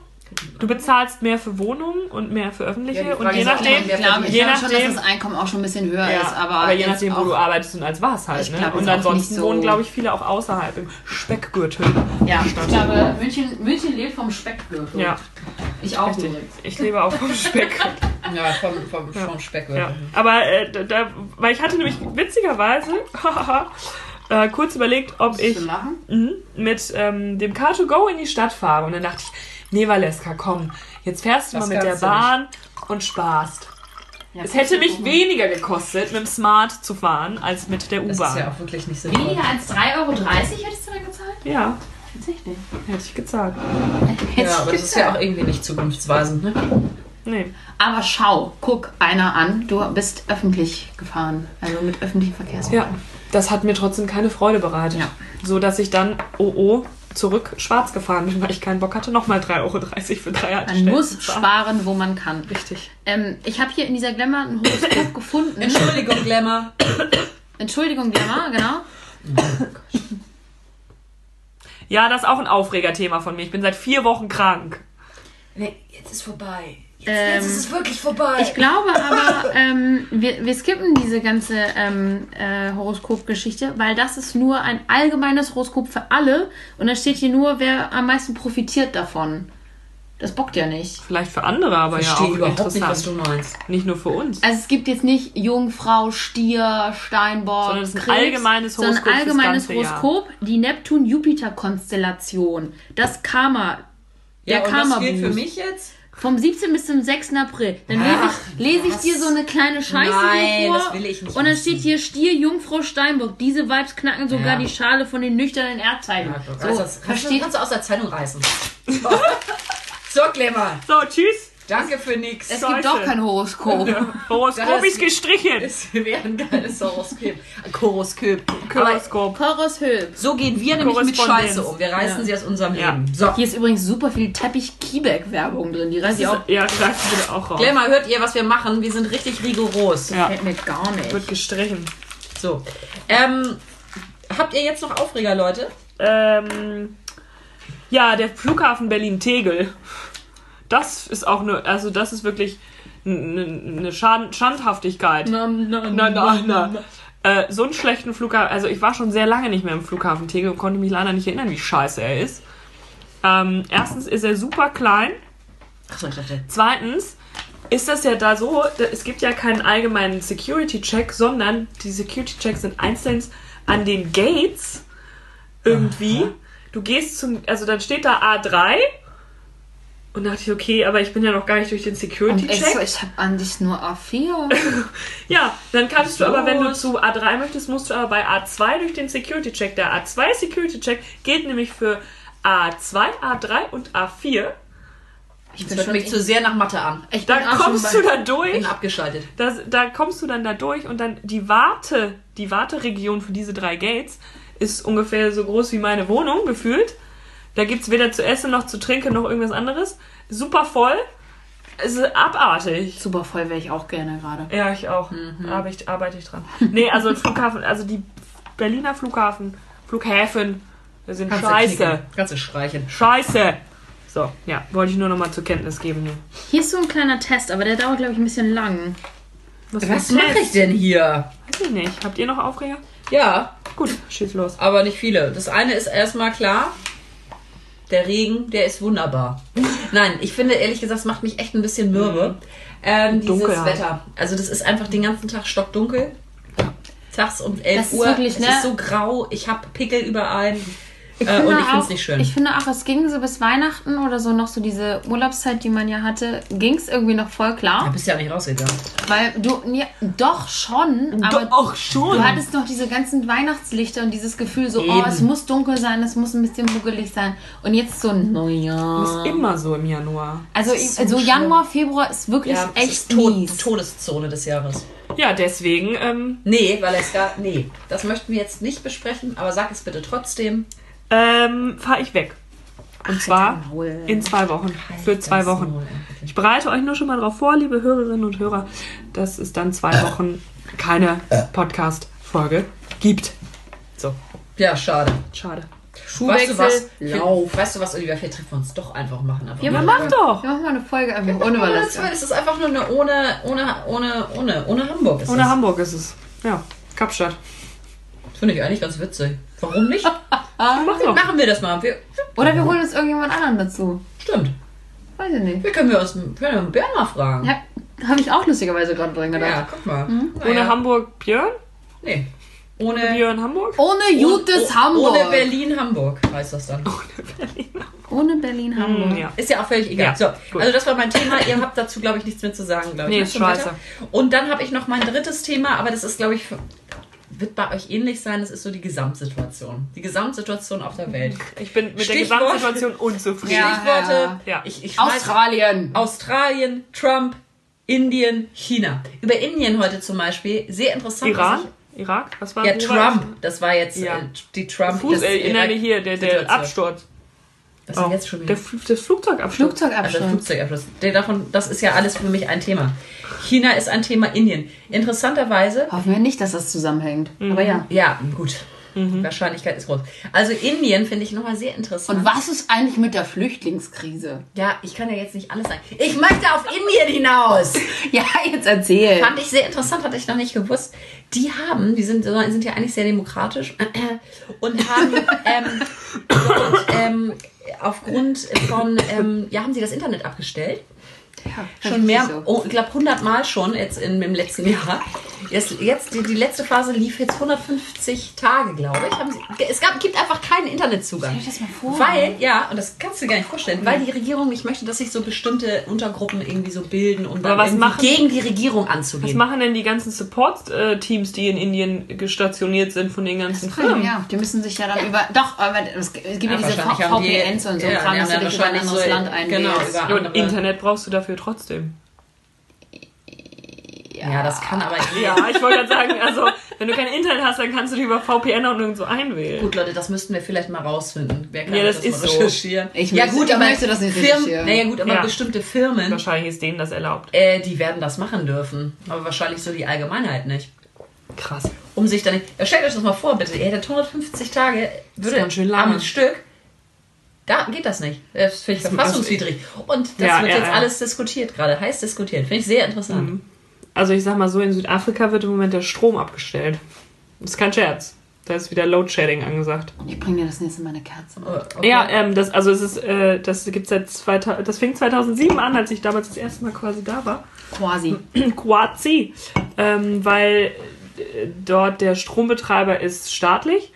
Du bezahlst mehr für Wohnungen und mehr für öffentliche. Ja, und je nachdem, Ich glaube je glaub schon, dass nachdem das Einkommen auch schon ein bisschen höher Ja, ist. Aber, aber, je nachdem, wo du arbeitest und als was halt. Ich Ne? glaub, Und ansonsten so- wohnen, glaube ich, viele auch außerhalb im Speckgürtel. Ja, ich glaube, München, München lebt vom Speckgürtel. Ja, Ich auch richtig. Ich lebe auch vom Speckgürtel. Ja, vom, vom, vom Speck. Ja. Aber äh, da- da, weil ich hatte nämlich witzigerweise äh, kurz überlegt, ob ich mhm, mit ähm, dem Car2Go in die Stadt fahre. Und dann dachte ich, nee, Valeska, komm, jetzt fährst du Das mal mit der Bahn und sparst. Ja, Es hätte mich weniger gekostet, mit dem Smart zu fahren, als mit der Das ist U-Bahn. ja auch wirklich nicht sinnvoll. Weniger als 3,30 Euro hättest du dann gezahlt? Ja, Tatsächlich. hätte ich gezahlt. Ja, aber das ist ja auch irgendwie nicht zukunftsweisend, ne? Nee. Aber schau, guck einer an, du bist öffentlich gefahren. Also mit öffentlichen Verkehrsmitteln. Ja, das hat mir trotzdem keine Freude bereitet. Ja. So dass ich dann, oh oh, zurück schwarz gefahren bin, weil ich keinen Bock hatte, nochmal 3,30 Euro für drei Man muss sparen, wo man kann. Richtig. Ähm, ich habe hier in dieser Glamour ein Horoskop gefunden. Entschuldigung, Glamour. Entschuldigung, Glamour, genau. Ja, das ist auch ein Aufregerthema von mir. Ich bin seit vier Wochen krank. Nee, jetzt ist vorbei. Jetzt, Ähm, jetzt ist es wirklich vorbei. Ich glaube aber, ähm, wir, wir skippen diese ganze ähm, äh, Horoskopgeschichte, weil das ist nur ein allgemeines Horoskop für alle und da steht hier nur, wer am meisten profitiert davon. Das bockt ja nicht. Vielleicht für andere, aber ich ja verstehe auch überhaupt nicht, interessant. was du meinst. Nicht nur für uns. Also es gibt jetzt nicht Jungfrau, Stier, Steinbock, Sondern es ist ein Krebs, allgemeines sondern Horoskop ein fürs allgemeines ganze Jahr. Horoskop, die Neptun-Jupiter-Konstellation, das Karma, der Ja, und Karma das gilt für mich jetzt? Vom 17. bis zum 6. April. Dann lese Ach, ich, lese ich dir so eine kleine Scheiße Nein, hier vor. das will ich nicht und dann wissen. steht hier Stier, Jungfrau, Steinbock. Diese Vibes knacken sogar Ja. die Schale von den nüchternen Erdzeichen. Ja, so, also, das kannst, du, versteht? kannst du aus der Zeitung reißen. So, so Glamour. So, tschüss. Danke für nix. Es gibt doch kein Horoskop. Horoskop ist gestrichen. Es wäre ein geiles Horoskop. Horoskop. Horoskop. Horoskop. So gehen wir nämlich mit. Scheiße um. Wir reißen Ja. sie aus unserem Ja. Leben. So. Hier ist übrigens super viel Teppich-Keyback-Werbung drin. Die reiße ich auch. Ja, greift bitte auch raus. Glamour, hört ihr, was wir machen? Wir sind richtig rigoros. Ja, Fällt mir gar nicht. wird gestrichen. So. Ähm, habt ihr jetzt noch Aufreger, Leute? Ähm, ja, der Flughafen Berlin-Tegel. Das ist auch nur, also das ist wirklich eine Schand Schandhaftigkeit. Na, na, Na, na, na. äh, so einen schlechten Flughafen, also ich war schon sehr lange nicht mehr im Flughafen Tegel und konnte mich leider nicht erinnern, wie scheiße er ist. Ähm, erstens ist er super klein. Achso, ich dachte. Zweitens ist das ja da so, es gibt ja keinen allgemeinen Security-Check, sondern die Security-Checks sind einzeln an den Gates irgendwie. Du gehst zum, also dann steht da A3 und dachte ich, okay, aber ich bin ja noch gar nicht durch den Und ich, Security-Check. so, ich habe an dich nur A4. Ja, dann kannst du aber, wenn du zu A3 möchtest, musst du aber bei A2 durch den Security-Check. Der A2 Security-Check gilt nämlich für A2, A3 und A4. Ich Das hört mich zu sehr nach Mathe an. ich Da bin kommst du dann durch. Bin abgeschaltet. Das, da kommst du dann da durch und dann die Warte, die Warteregion für diese drei Gates ist ungefähr so groß wie meine Wohnung gefühlt. Da gibt's weder zu essen noch zu trinken noch irgendwas anderes. Super voll. Es ist abartig. Super voll wäre ich auch gerne gerade. Ja, ich auch. Mhm. Arbeite, ich, arbeite ich dran. Nee, also Flughafen, also die Berliner Flughafen, Flughäfen, sind Kannst scheiße. du streichen. Scheiße. So, ja, wollte ich nur noch mal zur Kenntnis geben. hier. Ist so ein kleiner Test, aber der dauert, glaube ich, ein bisschen lang. Was, Was mache ich denn hier? Weiß ich nicht. Habt ihr noch Aufreger? Ja, Gut, schieß los. aber nicht viele. Das eine ist erstmal klar. Der Regen, der ist wunderbar. Nein, ich finde ehrlich gesagt, es macht mich echt ein bisschen mürbe. Ähm, dieses Dunkelheit. Wetter. Also das ist einfach den ganzen Tag stockdunkel. Tags um 11 Das ist Uhr. wirklich, es ne? ist so grau. Ich habe Pickel überall. Ich Äh, finde und ich finde auch- es nicht schön. Ich finde auch, es ging so bis Weihnachten oder so noch so diese Urlaubszeit, die man ja hatte, ging es irgendwie noch voll da klar. bist du ja nicht rausgegangen. Weil du, ja, doch schon, aber Doch schon. du hattest noch diese ganzen Weihnachtslichter und dieses Gefühl so, oh, Eben. es muss dunkel sein, es muss ein bisschen muggelig sein. Und jetzt so, naja. ist immer so im Januar. Also, so also. Januar, Februar ist wirklich Ja, echt ist Tod, mies. Todeszone des Jahres. Ja, deswegen, ähm, Nee, weil es gar. Nee, das möchten wir jetzt nicht besprechen, aber sag es bitte trotzdem. Ähm, fahre ich weg. Und zwar dein Maul. in zwei Wochen. Für zwei Wochen. Maul. Ich bereite euch nur schon mal darauf vor, liebe Hörerinnen und Hörer, dass es dann zwei Wochen keine Podcast-Folge gibt. So, Ja, schade. schade. Weißt du was? Lauf. Weißt du was, Olivia? Vielleicht treffen wir uns doch einfach machen. Einfach Ja, mal wir Mach doch! Wir machen mal eine Folge einfach ohne Valeska. Es ist einfach nur eine ohne, ohne, ohne, ohne, ohne Hamburg. Ist Ohne. Hamburg ist es. Ja, Kapstadt. Finde ich eigentlich ganz witzig. Warum nicht? Mach doch. Machen wir das mal. Wir, Oder wir holen uns irgendjemand anderen dazu. stimmt. Weiß ich nicht. Wir können wir uns wir können mal fragen. Ja, habe ich auch lustigerweise gerade drin Ja, gedacht. guck mal. Ohne Naja. Hamburg Björn? Nee. Ohne, Björn Hamburg? Ohne Jutes oh- Hamburg. Ohne Berlin-Hamburg heißt das dann. Ohne Berlin, Hamburg. Hm, ja. Ist ja auch völlig egal. Ja, so, gut. also das war mein Thema. Ihr habt dazu, glaube ich, nichts mehr zu sagen, glaube ich. Nee, ne, ist zum scheiße. Wetter. Und dann habe ich noch mein drittes Thema, aber das ist, glaube ich, für- wird bei euch ähnlich sein. Das ist so die Gesamtsituation. Die Gesamtsituation auf der Welt. Ich bin mit der Stichwort- Gesamtsituation unzufrieden. Ja. Stichworte. ja. Ich, ich Australien. Australien, Trump, Indien, China. Über Indien heute zum Beispiel. Sehr interessant. Iran? Irak? Was war Ich, ja, Trump. Das war jetzt Ja. äh, die Trump. Fuß, das äh, der hier, der, der. Absturz. Was ist Oh, jetzt schon wieder? der, Fl- das Flugzeugabsturz. Also Flugzeugabsturz. Flugzeugabschluss. Der davon, das ist ja alles für mich ein Thema. China ist ein Thema, Indien. Interessanterweise, Hoffen wir nicht, dass das zusammenhängt. Aber ja. ja, gut. Mhm. Die Wahrscheinlichkeit ist groß. Also Indien finde ich nochmal sehr interessant. Und was ist eigentlich mit der Flüchtlingskrise? Ja, ich kann ja jetzt nicht alles sagen. Ich möchte auf Indien hinaus. Ja, jetzt erzähl. Fand ich sehr interessant, hatte ich noch nicht gewusst. Die haben, die sind, sind ja eigentlich sehr demokratisch und haben ähm, dort, ähm, aufgrund von, ähm, ja, haben sie das Internet abgestellt. Ja, Schon mehr, So. oh, ich glaube 100 Mal schon jetzt in, im letzten Jahr. Jetzt, jetzt die, die letzte Phase lief jetzt 150 Tage, glaube ich. Haben sie, es gab, gibt einfach keinen Internetzugang. Stell dir das mal vor. Weil, ja, und das kannst du dir gar nicht vorstellen, weil die Regierung nicht möchte, dass sich so bestimmte Untergruppen irgendwie so bilden und dann was machen- gegen die Regierung Was anzugehen. machen denn die ganzen Support-Teams, die in Indien gestationiert sind von den ganzen Firmen, Firmen? ja, die müssen sich ja dann über. Doch, aber es gibt ja diese VPNs und so ja, Kram, die dass du dich über ein anderes so- Land genau, einwählst. über- Ja, und Internet brauchst du dafür trotzdem. ja, das kann aber. Ja, ich wollte gerade sagen, also, wenn du kein Internet hast, dann kannst du die über VPN und irgendwo einwählen. Gut, Leute, das müssten wir vielleicht mal rausfinden. Wer kann Ja, das mal ist so. recherchieren? Ich ja, möchte- gut, ich aber möchte das nicht Firmen, recherchieren. naja, gut, aber Ja. bestimmte Firmen, Wahrscheinlich ist denen das erlaubt. äh, die werden das machen dürfen. Aber wahrscheinlich so die Allgemeinheit nicht. Krass. Um sich dann. Ja, stellt euch das mal vor, bitte. Ihr hättet 150 Tage, würde ganz schön lange. am Stück. Da geht das nicht. Das finde ich Das- verfassungswidrig. Und das Ja, wird ja, jetzt ja. alles diskutiert gerade. Heiß diskutiert. Finde ich sehr interessant. Also ich sag mal so, in Südafrika wird im Moment der Strom abgestellt. ist kein Scherz. Da ist wieder Load Shedding angesagt. Ich bringe dir das nächste Mal eine Kerze. Okay. Ja, ähm, das, also es ist, äh, das gibt's seit 2000, das fing 2007 an, als ich damals das erste Mal quasi da war. Quasi. Quasi, ähm, weil äh, dort der Strombetreiber ist staatlich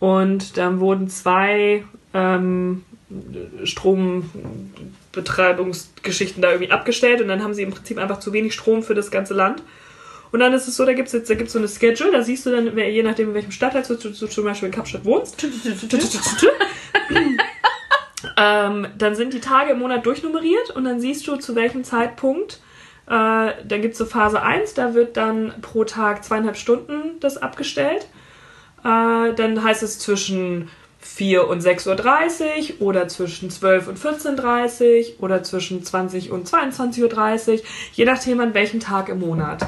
und dann wurden zwei ähm, Strombetreibungsgeschichten da irgendwie abgestellt und dann haben sie im Prinzip einfach zu wenig Strom für das ganze Land. Und dann ist es so, da gibt es jetzt da gibt's so eine Schedule, da siehst du dann, je nachdem, in welchem Stadtteil du, du, du zum Beispiel in Kapstadt wohnst, ähm, dann sind die Tage im Monat durchnummeriert und dann siehst du, zu welchem Zeitpunkt. Äh, dann gibt es so Phase 1, da wird dann pro Tag zweieinhalb Stunden das abgestellt. Äh, dann heißt es zwischen 4 und 6.30 Uhr oder zwischen 12 und 14.30 Uhr oder zwischen 20 und 22.30 Uhr, je nachdem an welchem Tag im Monat.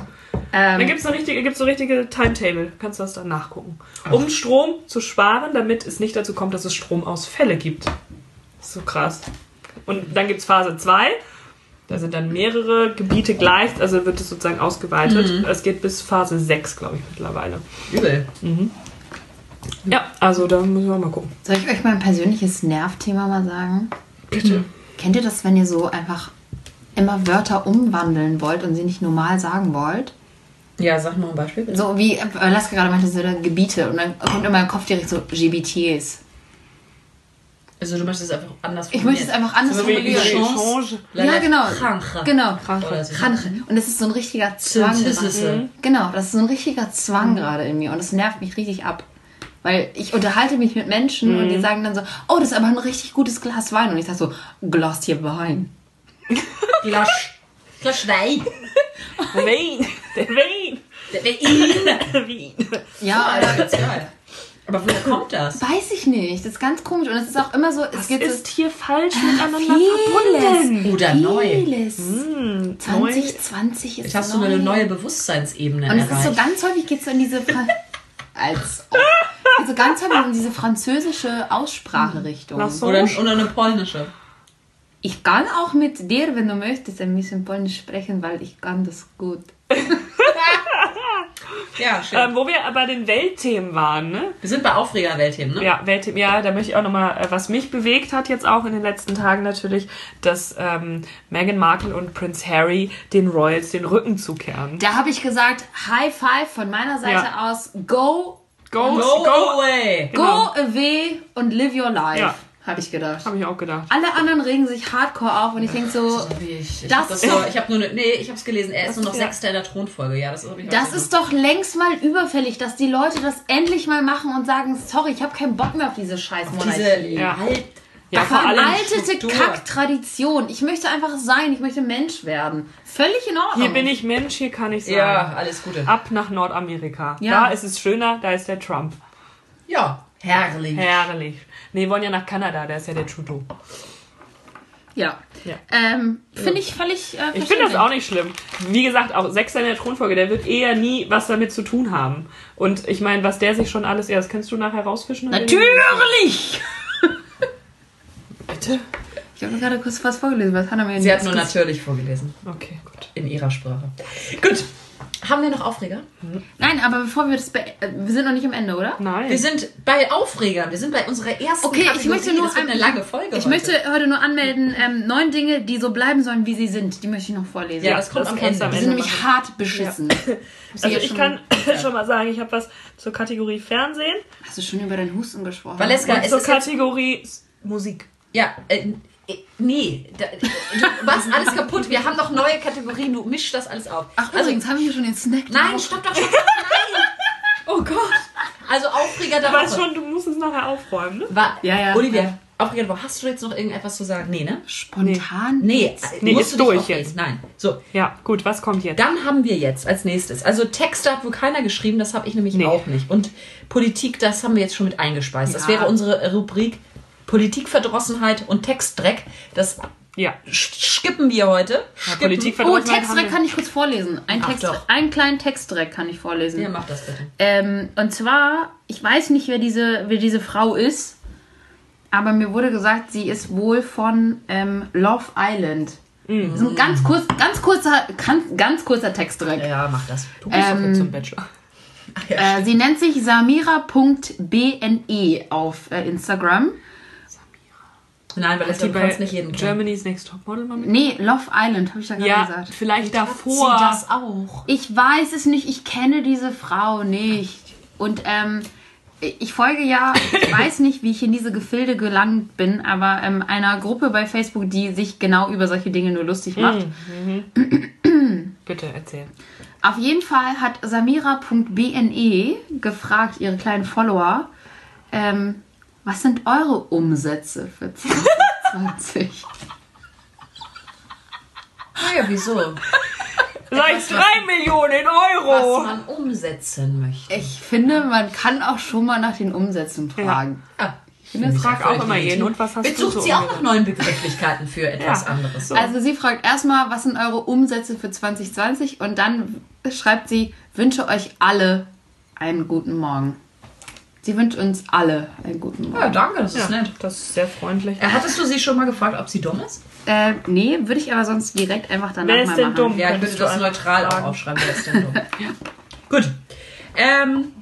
Dann Ähm, gibt es so richtige, gibt's so richtige Timetable, kannst du das dann nachgucken. Um Strom zu sparen, damit es nicht dazu kommt, dass es Stromausfälle gibt. So krass. Und dann gibt es Phase 2. Da sind dann mehrere Gebiete gleich, also wird es sozusagen ausgeweitet. Es geht bis Phase 6, glaube ich, mittlerweile. Übel. Ja, also da müssen wir mal gucken. soll ich euch mal ein persönliches Nervthema mal sagen? Bitte. Kennt ihr das, wenn ihr so einfach immer Wörter umwandeln wollt und sie nicht normal sagen wollt? Ja, sag mal ein Beispiel bitte. So wie äh, Laska gerade meinte, so Gebiete und dann kommt in meinem Kopf direkt so GBTs. Also du möchtest es einfach anders Ich möchte es einfach anders So wie formulieren. Change. Ja, genau. Kranche. Genau. Kranche. Und das ist so ein richtiger Zwang. Genau, das ist so ein richtiger Zwang gerade in mir und das nervt mich richtig ab. Weil ich unterhalte mich mit Menschen und die sagen dann so, oh, das ist aber ein richtig gutes Glas Wein. Und ich sage so, Glas hier Wein. Glas. Glas Wein. Wein. Der Wein. Der Wein. Der Wein. Ja, Alter, geil. Aber woher kommt das? weiß ich nicht. Das ist ganz komisch. Und es ist auch immer so, es Was gibt ist so hier falsch miteinander vieles. verbunden? Oder neu. vieles. Hm, 2020 ist Jetzt hast neu. du eine neue Bewusstseinsebene Und es ist so ganz häufig geht so in diese Fra als ob. Also ganz häufig in diese französische Ausspracherichtung. Ach so. oder, oder eine polnische. Ich kann auch mit dir, wenn du möchtest, ein bisschen Polnisch sprechen, weil ich kann das gut. Ja, schön. Ähm, wo wir bei den Weltthemen waren, ne? Wir sind bei Aufreger-Weltthemen, ne? Ja, Weltthemen, ja, da möchte ich auch nochmal, äh, was mich bewegt hat jetzt auch in den letzten Tagen natürlich, dass ähm, Meghan Markle und Prince Harry den Royals den Rücken zukehren. Da habe ich gesagt, High Five von meiner Seite Ja. aus. Go, Go, Go, go! away! go Genau. away und live your life. Ja. Habe ich gedacht. Habe ich auch gedacht. Alle anderen regen sich hardcore auf und ich denke so, So wie ich. Ich Das habe das ist- so, ich hab nur ne, nee, ich hab's gelesen. Er ist nur noch ja. Sechster in der Thronfolge. Ja, das hab ich das ist doch längst mal überfällig, dass die Leute das endlich mal machen und sagen, sorry, ich habe keinen Bock mehr auf diese scheiß diese Monarchie. Ja. alt, Ja, vor allem Veraltete. Kack-Tradition. Ich möchte einfach sein, ich möchte Mensch werden. Völlig in Ordnung. hier bin ich Mensch, hier kann ich sein. Ja, alles Gute. Ab nach Nordamerika. Ja. Da ist es schöner, da ist der Trump. Ja, herrlich. Herrlich. Nee, wir wollen ja nach Kanada, da ist ja der Trudeau. Ja. Ja. Ähm, finde ich völlig. Äh, Ich finde das auch nicht schlimm. Wie gesagt, auch Sechster in der Thronfolge, der wird eher nie was damit zu tun haben. Und ich meine, was der sich schon alles, ja, das kannst du nachher rausfischen. Natürlich! Bitte? Ich habe gerade kurz was vorgelesen. Was er mir Sie hat nur kurz- natürlich vorgelesen. Okay, gut. In ihrer Sprache. Gut. Haben wir noch Aufreger? Nein, aber bevor wir das. Be äh, wir sind noch nicht am Ende, oder? Nein. Wir sind bei Aufregern. Wir sind bei unserer ersten Okay, ich Kategorie. möchte nur das wird eine lange Folge Ich heute. möchte heute nur anmelden, ähm, neun Dinge, die so bleiben sollen, wie sie sind. Die möchte ich noch vorlesen. Ja, das kommt das am Ende. am Die sind nämlich hart beschissen. Du Also ich schon- kann schon mal sagen, ich habe was zur Kategorie Fernsehen Hast du schon über deinen Husten gesprochen? Valeska, und es zur Kategorie Musik. Ja, äh, äh, nee. Da, du machst alles kaputt. Wir haben noch neue Kategorien. Du mischst das alles auf. Ach, also, übrigens, habe ich hier schon den Snack. nein, stopp doch, stopp doch. Nein. Oh Gott. Also Aufreger der Du weißt Woche. schon, du musst es nachher aufräumen, ne? War, Ja, ja. Olivia, Ja. Aufreger der Woche. Hast du jetzt noch irgendetwas zu sagen? Nee, ne? Spontan? Nee, Nee, musst ist du durch jetzt. Nein. So, Ja, gut, was kommt jetzt? Dann haben wir jetzt als nächstes, also Texte hat wohl keiner geschrieben, das habe ich nämlich Nee. auch nicht. Und Politik, das haben wir jetzt schon mit eingespeist. Das Ja. wäre unsere Rubrik Politikverdrossenheit und Textdreck. Das Ja. skippen wir heute. Skippen. Politik- Oh, Textdreck kann ich kurz vorlesen. Ein Ach Text, doch. einen kleinen Textdreck kann ich vorlesen. Ja, mach das bitte. Ähm, und zwar, ich weiß nicht, wer diese, wer diese Frau ist, aber mir wurde gesagt, sie ist wohl von ähm, Love Island. Mhm. Das ist ein ganz, kurz, ganz, kurzer, ganz, ganz kurzer Textdreck. Ja, mach das. Du bist doch Ähm, jetzt zum Bachelor. Äh, sie nennt sich samira.bne auf äh, Instagram. Nein, weil Hat du die bei kannst nicht jeden kennen. Germany's Next Topmodel mal mit? Nee, Love Island, habe ich ja gerade Ja, gesagt. vielleicht davor. sie das auch? Ich weiß es nicht, ich kenne diese Frau nicht. Und ähm, ich folge ja, ich weiß nicht, wie ich in diese Gefilde gelangt bin, aber ähm, einer Gruppe bei Facebook, die sich genau über solche Dinge nur lustig macht. Bitte erzähl. Auf jeden Fall hat Samira.bne gefragt, ihre kleinen Follower, ähm, was sind eure Umsätze für 2020? Naja, wieso? Sag ich drei Millionen Euro! Was man umsetzen möchte. Ich finde, man kann auch schon mal nach den Umsätzen fragen. Ah, Ich finde, es frag auch immer jeden, und was hast Jetzt du sucht so sie auch nach neuen Begrifflichkeiten für etwas Ja. anderes. Also sie fragt erstmal, was sind eure Umsätze für 2020 und dann schreibt sie, wünsche euch alle einen guten Morgen. Sie wünscht uns alle einen guten Ja, Morgen. danke, das Ja, ist nett. das ist sehr freundlich. Äh, Hattest du sie schon mal gefragt, ob sie dumm ist? Äh, nee, würde ich aber sonst direkt einfach danach Wer ist mal denn machen. dumm? Ja, ich würde das neutral auch aufschreiben. Wer ist denn dumm? Gut. Ähm,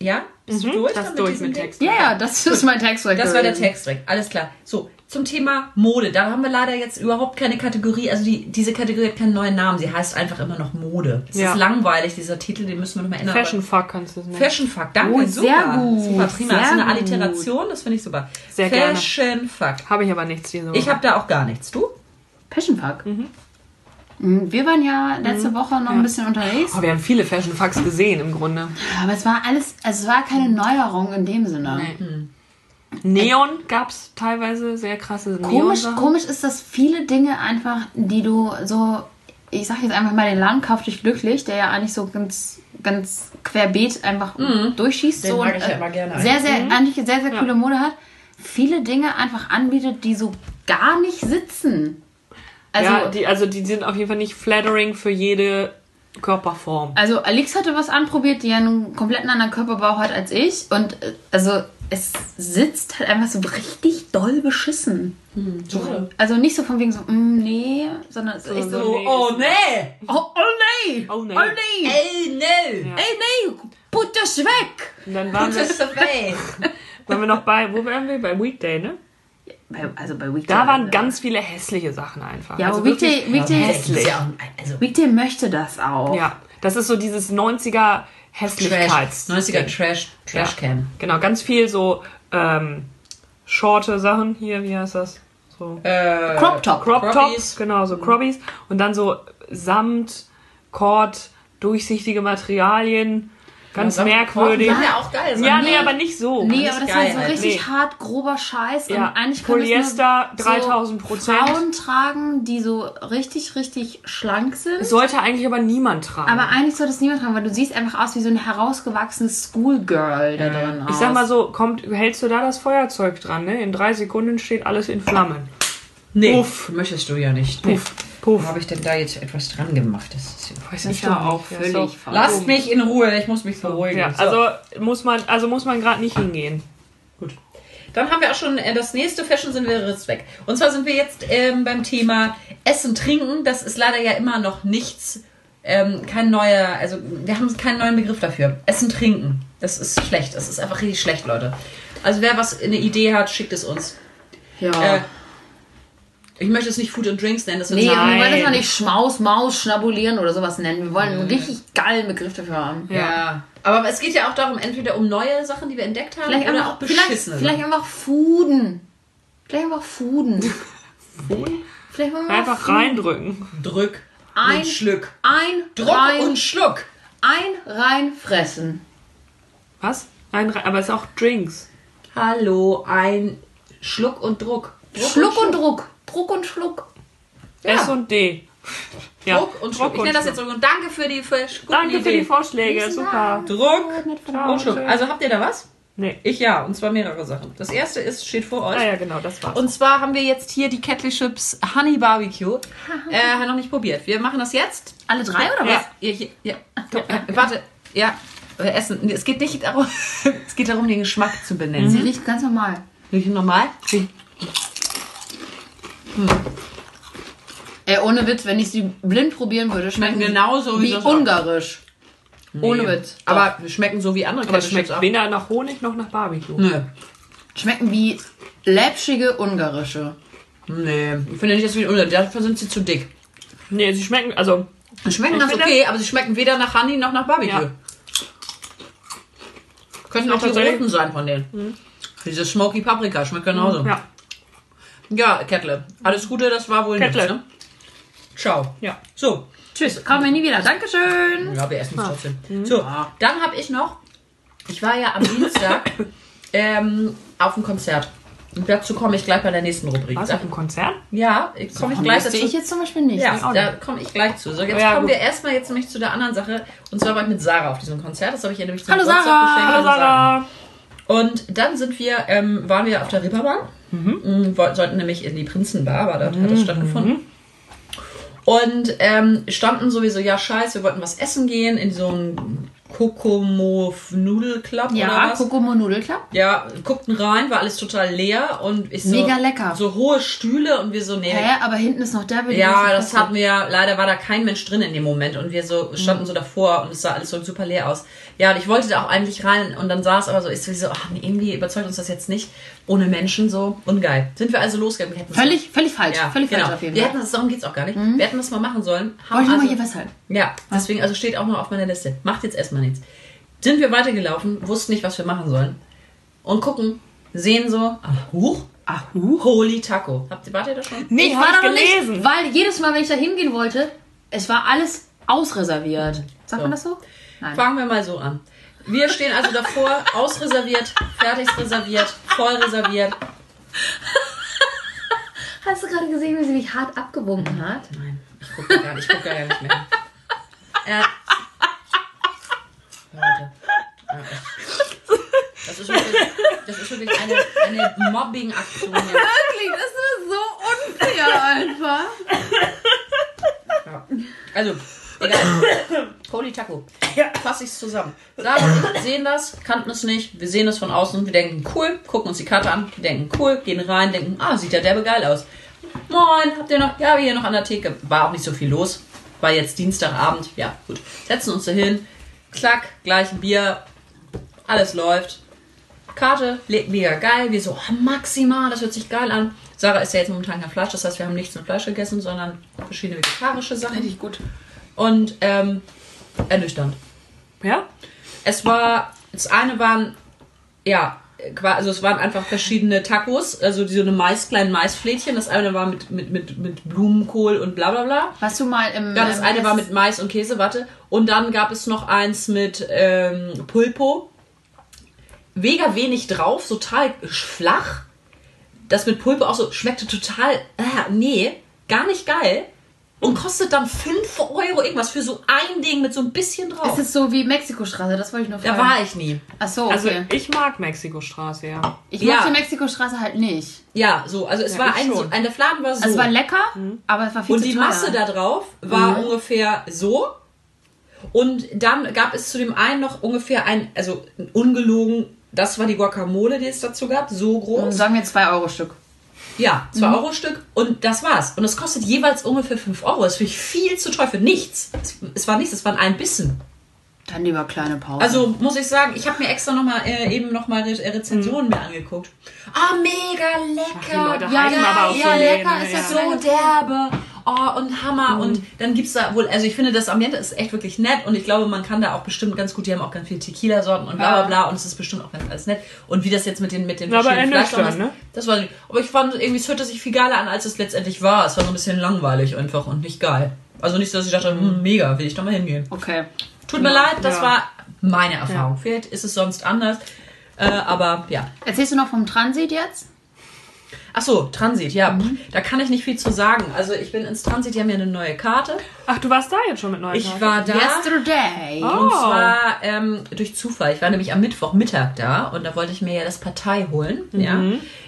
ja? Bist du durch? Das durch mit? Text. Ja, ja, das ist mein Text. Das war der Text. Alles klar. So, zum Thema Mode. Da haben wir leider jetzt überhaupt keine Kategorie. Also die, diese Kategorie hat keinen neuen Namen. Sie heißt einfach immer noch Mode. Es Ja. ist langweilig, dieser Titel. Den müssen wir nochmal ändern. Fashion Fuck kannst du es nennen. Fashion Fuck. Danke. Oh, super. sehr gut, Super, prima. sehr das ist eine. Alliteration. Das finde ich super. Sehr gerne. Fashion Fuck. Habe ich aber nichts diese Woche. Ich habe da auch gar nichts. Du? Passion Fuck. Mhm. Wir waren ja letzte Woche noch ein bisschen unterwegs, Oh, wir haben viele Fashion Fucks gesehen im Grunde. aber es war alles, also es war keine Neuerung in dem Sinne. Neon gab es teilweise sehr krasse Komisch, Neon-Sachen. komisch ist, dass viele Dinge einfach, die du so, ich sag jetzt einfach mal den Laden kauf dich glücklich, der ja eigentlich so ganz, ganz querbeet einfach durchschießt. Den so mag und, ich ja immer gerne Sehr, sehr, eigentlich sehr, sehr coole Mode hat. Viele Dinge einfach anbietet, die so gar nicht sitzen. Also, ja, die, also die sind auf jeden Fall nicht flattering für jede Körperform. also Alix hatte was anprobiert, die ja einen kompletten anderen Körperbau hat als ich. Und äh, also es sitzt halt einfach so richtig doll beschissen. So. Also nicht so von wegen so, mm, nee, sondern es ist echt so, so, nee. Oh, nee. oh, oh nee, Oh, nee. oh nee, Ey, no. ey nee, put das weg. Und dann waren wir, Just away. waren wir noch bei, wo waren wir? Bei Weekday, ne? Bei, also bei Weekday. Da waren ganz viele hässliche Sachen einfach. Ja, also aber Weekday, wirklich Weekday, hässlich. Ja, also Weekday möchte das auch. Ja, das ist so dieses 90er Trash. Hässlichkeits. 90er Trash, Ja. Trashcan. Genau, ganz viel so ähm, shorte Sachen hier, wie heißt das? So Äh, Crop Top. Crop. Tops, genau, so Crobbies. Und dann so Samt, Kord, durchsichtige Materialien, ganz Samt- merkwürdig. Samt ja auch geil. Ja, Samt- nee, aber nicht so. Nee, aber das geil ist so halt. richtig Nee. hart, grober Scheiß. Ja, und eigentlich Polyester, das nur 3000 Prozent. Frauen tragen, die so richtig, richtig schlank sind. Sollte eigentlich aber niemand tragen. Aber eigentlich sollte es niemand tragen, weil du siehst einfach aus wie so ein herausgewachsenes Schoolgirl da drin. ich sag mal so, kommt, hältst du da das Feuerzeug dran, ne? In drei Sekunden steht alles in Flammen. Nee, Puff. möchtest du ja nicht. Puff, Wo puff. habe ich denn da jetzt etwas dran gemacht? Das ist Das ist ja auch Ja, völlig so. falsch. Lasst mich in Ruhe, ich muss mich beruhigen. Ja, So. also muss man, also muss man gerade nicht hingehen. Gut. Dann haben wir auch schon äh, das nächste Fashion sind wir jetzt weg. Und zwar sind wir jetzt ähm, beim Thema Essen, Trinken. Das ist leider ja immer noch nichts, ähm, kein neuer, also wir haben keinen neuen Begriff dafür. Essen, Trinken. Das ist schlecht. Das ist einfach richtig schlecht, Leute. Also wer was eine Idee hat, schickt es uns. Ja. Äh, ich möchte es nicht Food and Drinks nennen. Das nee, wir wollen das mal nicht Schmaus, Maus, Schnabulieren oder sowas nennen. Wir wollen einen richtig geilen Begriff dafür haben. ja. Aber es geht ja auch darum, entweder um neue Sachen, die wir entdeckt haben, Vielleicht oder einfach, auch vielleicht, beschissene. vielleicht Sachen. einfach Fooden. Vielleicht einfach Fooden. Vielleicht einfach, Einfach Fooden. reindrücken. Drück Ein- und Schluck. Ein, Druck rein, und Schluck. ein, rein, fressen. Was? Ein, Re- aber es ist auch Drinks. Hallo, ein Schluck und Druck. Druck Schluck und Druck. Druck und Schluck. S und D. Ja. Druck und Schluck. Ich nenne das jetzt so. Und danke für die guten Danke für die. Vorschläge, super. Druck und Schluck. Also habt ihr da was? Nee. Ich ja, und zwar mehrere Sachen. Das erste ist, steht vor euch. Ah ja, genau, das war's. Und zwar haben wir jetzt hier die Kettle Chips Honey Barbecue. äh, noch nicht probiert. Wir machen das jetzt. Alle drei oder Ja, was? ja, ja, ja. Äh, Warte, ja. Wir essen. Nee, Es geht nicht darum, es geht darum, den Geschmack zu benennen. Sie riecht ganz normal. Riechen normal? Ey, ohne Witz, wenn ich sie blind probieren würde, schmecken sie genauso wie wie ungarisch. Ohne Witz. Aber schmecken so wie andere Aber schmeckt auch. weder nach Honig noch nach Barbecue. Nö. Schmecken wie läppschige ungarische. Nee, ich finde nicht, dass wir unter. Dafür sind sie zu dick. Nee, sie schmecken, also Sie schmecken ganz okay, aber sie schmecken weder nach Honey noch nach Barbecue. Ja. Könnten auch die roten sein von denen. Diese Smoky Paprika schmeckt genauso. ja. Ja, Kettle. Alles Gute, das war wohl Kettle. nichts, ne? Ciao. Ja. So. Tschüss, kommen wir nie wieder. Dankeschön. Ja, wir essen es trotzdem. So, dann habe ich noch, ich war ja am Dienstag ähm, auf dem Konzert. Und dazu komme ich gleich bei der nächsten Rubrik. Was, auf dem Konzert? Ja, ich komme ich gleich Das dazu. sehe ich jetzt zum Beispiel nicht. Ja, da komme ich gleich zu. So, jetzt Ja, kommen gut. wir erstmal jetzt nämlich zu der anderen Sache. Und zwar war ich mit Sarah auf diesem Konzert. Das habe ich ihr nämlich zum Hallo, Sarah. geschenkt. Hallo Sarah. Und dann sind wir, ähm, waren wir auf der Ripperbahn. Mhm. Wollten, sollten nämlich in die Prinzenbar, aber dort hat das stattgefunden. Und ähm, standen sowieso, ja scheiße, wir wollten was essen gehen in so einen Kokomo Nudelclub oder Ja, was. Kokomo Nudelclub. Ja, guckten rein, war alles total leer und ich so, Mega lecker. so hohe Stühle und wir so, nee, Hä, aber hinten ist noch der Bild. ja, das hatten wir, leider war da kein Mensch drin in dem Moment und wir so standen so davor und es sah alles so super leer aus. Ja, und ich wollte da auch eigentlich rein und dann sah es aber so, ich so, ach, nee, irgendwie überzeugt uns das jetzt nicht. Ohne Menschen so, ungeil. Sind wir also losgegangen, wir Völlig, völlig falsch. ja, völlig genau. falsch auf jeden wir Fall. hätten das, darum geht's auch gar nicht. Wir hätten das mal machen sollen. Haben Wollte also, mal hier festhalten. ja, deswegen, also steht auch noch auf meiner Liste. Macht jetzt erstmal nichts. Sind wir weitergelaufen, wussten nicht, was wir machen sollen. Und gucken, sehen so, ach, huch, ach, huch, holy Taco. Habt ihr, wart ihr da schon? Nee, ich war da noch gelesen. nicht, weil jedes Mal, wenn ich da hingehen wollte, es war alles ausreserviert. Sagt So. man das so? Nein. Fangen wir mal so an. Wir stehen also davor, ausreserviert, fertig reserviert, voll reserviert. Hast du gerade gesehen, wie sie mich hart abgewunken hat? Nein, ich gucke gar nicht, ich gucke gar nicht mehr. hin. Ja. Leute. Ja, Das ist wirklich, das ist wirklich eine, eine Mobbing-Aktion. hier. Wirklich, das ist so unfair einfach. Ja. Also, egal. Holy Taco. Ja. Fasse ich es zusammen. Sarah und ich sehen das, kannten es nicht. Wir sehen es von außen. Wir denken, cool, gucken uns die Karte an. Wir denken, cool, gehen rein, denken, ah, sieht ja derbe geil aus. Moin, habt ihr noch? Ja, wir hier noch an der Theke. War auch nicht so viel los. War jetzt Dienstagabend. Ja, gut. Setzen uns da hin. Klack, gleich ein Bier. Alles läuft. Karte, mega geil. Wir so, oh, maximal, das hört sich geil an. Sarah ist ja jetzt momentan kein Fleisch, das heißt, wir haben nichts mit Fleisch gegessen, sondern verschiedene vegetarische Sachen. Richtig gut. Und ähm, ernüchternd. Ja? Es war, das eine waren, ja, also es waren einfach verschiedene Tacos, also so eine Mais, kleinen Maisflädchen. Das eine war mit, mit, mit, mit Blumenkohl und bla bla bla. Warst du mal im. Ja, das ähm, eine war mit Mais und Käse, warte. Und dann gab es noch eins mit ähm, Pulpo. Mega wenig drauf, total flach. Das mit Pulpo auch so schmeckte total, äh, nee, gar nicht geil. Und kostet dann 5 Euro irgendwas für so ein Ding mit so ein bisschen drauf. Es ist so wie Mexikostraße, das wollte ich noch Da fragen. war ich nie. Ach so, Also okay. ich mag Mexikostraße, ja. ich ja. mochte Mexikostraße halt nicht. Ja, so, also es Ja, war ein, so, schon. ein, der Fladen war so. Also es war lecker, aber es war viel und zu die teuer. Masse da drauf war Mhm. ungefähr so. Und dann gab es zu dem einen noch ungefähr ein, also ungelogen, das war die Guacamole, die es dazu gab, so groß. Sagen wir 2 Euro Stück. Ja, zwei Mhm. Euro Stück und das war's. Und es kostet jeweils ungefähr 5 Euro. Das finde ich viel zu teuer für nichts. Es, war nichts, es waren ein Bissen. Dann lieber kleine Pause. Also muss ich sagen, ich habe mir extra nochmal äh, eben nochmal Re Rezensionen mir angeguckt. Ah, mega lecker. die Leute Ja, ja, aber auch ja, so lecker ist ja. so derbe. Oh, und Hammer. Und dann gibt's da wohl, also ich finde, das Ambiente ist echt wirklich nett und ich glaube, man kann da auch bestimmt ganz gut, die haben auch ganz viele Tequila-Sorten und bla bla Ja. bla und es ist bestimmt auch ganz alles nett. Und wie das jetzt mit den, mit den Ja, aber verschiedenen Fleischsorten ist, ne? das war, aber ich fand irgendwie, es hörte sich viel geiler an, als es letztendlich war. Es war so ein bisschen langweilig einfach und nicht geil. Also nicht so, dass ich dachte, hm, mega, will ich doch mal hingehen. okay. Tut mir leid, das Ja. war meine Erfahrung. Vielleicht ist es sonst anders. Äh, aber ja. Erzählst du noch vom Transit jetzt? Ach so, Transit, ja. Mhm. Da kann ich nicht viel zu sagen. Also ich bin ins Transit, die haben ja eine neue Karte. Ach, du warst da jetzt schon mit neuen Ich war da. Yesterday. Oh. Und zwar ähm, durch Zufall. Ich war nämlich am Mittwochmittag da und da wollte ich mir ja das Partei holen. Ja.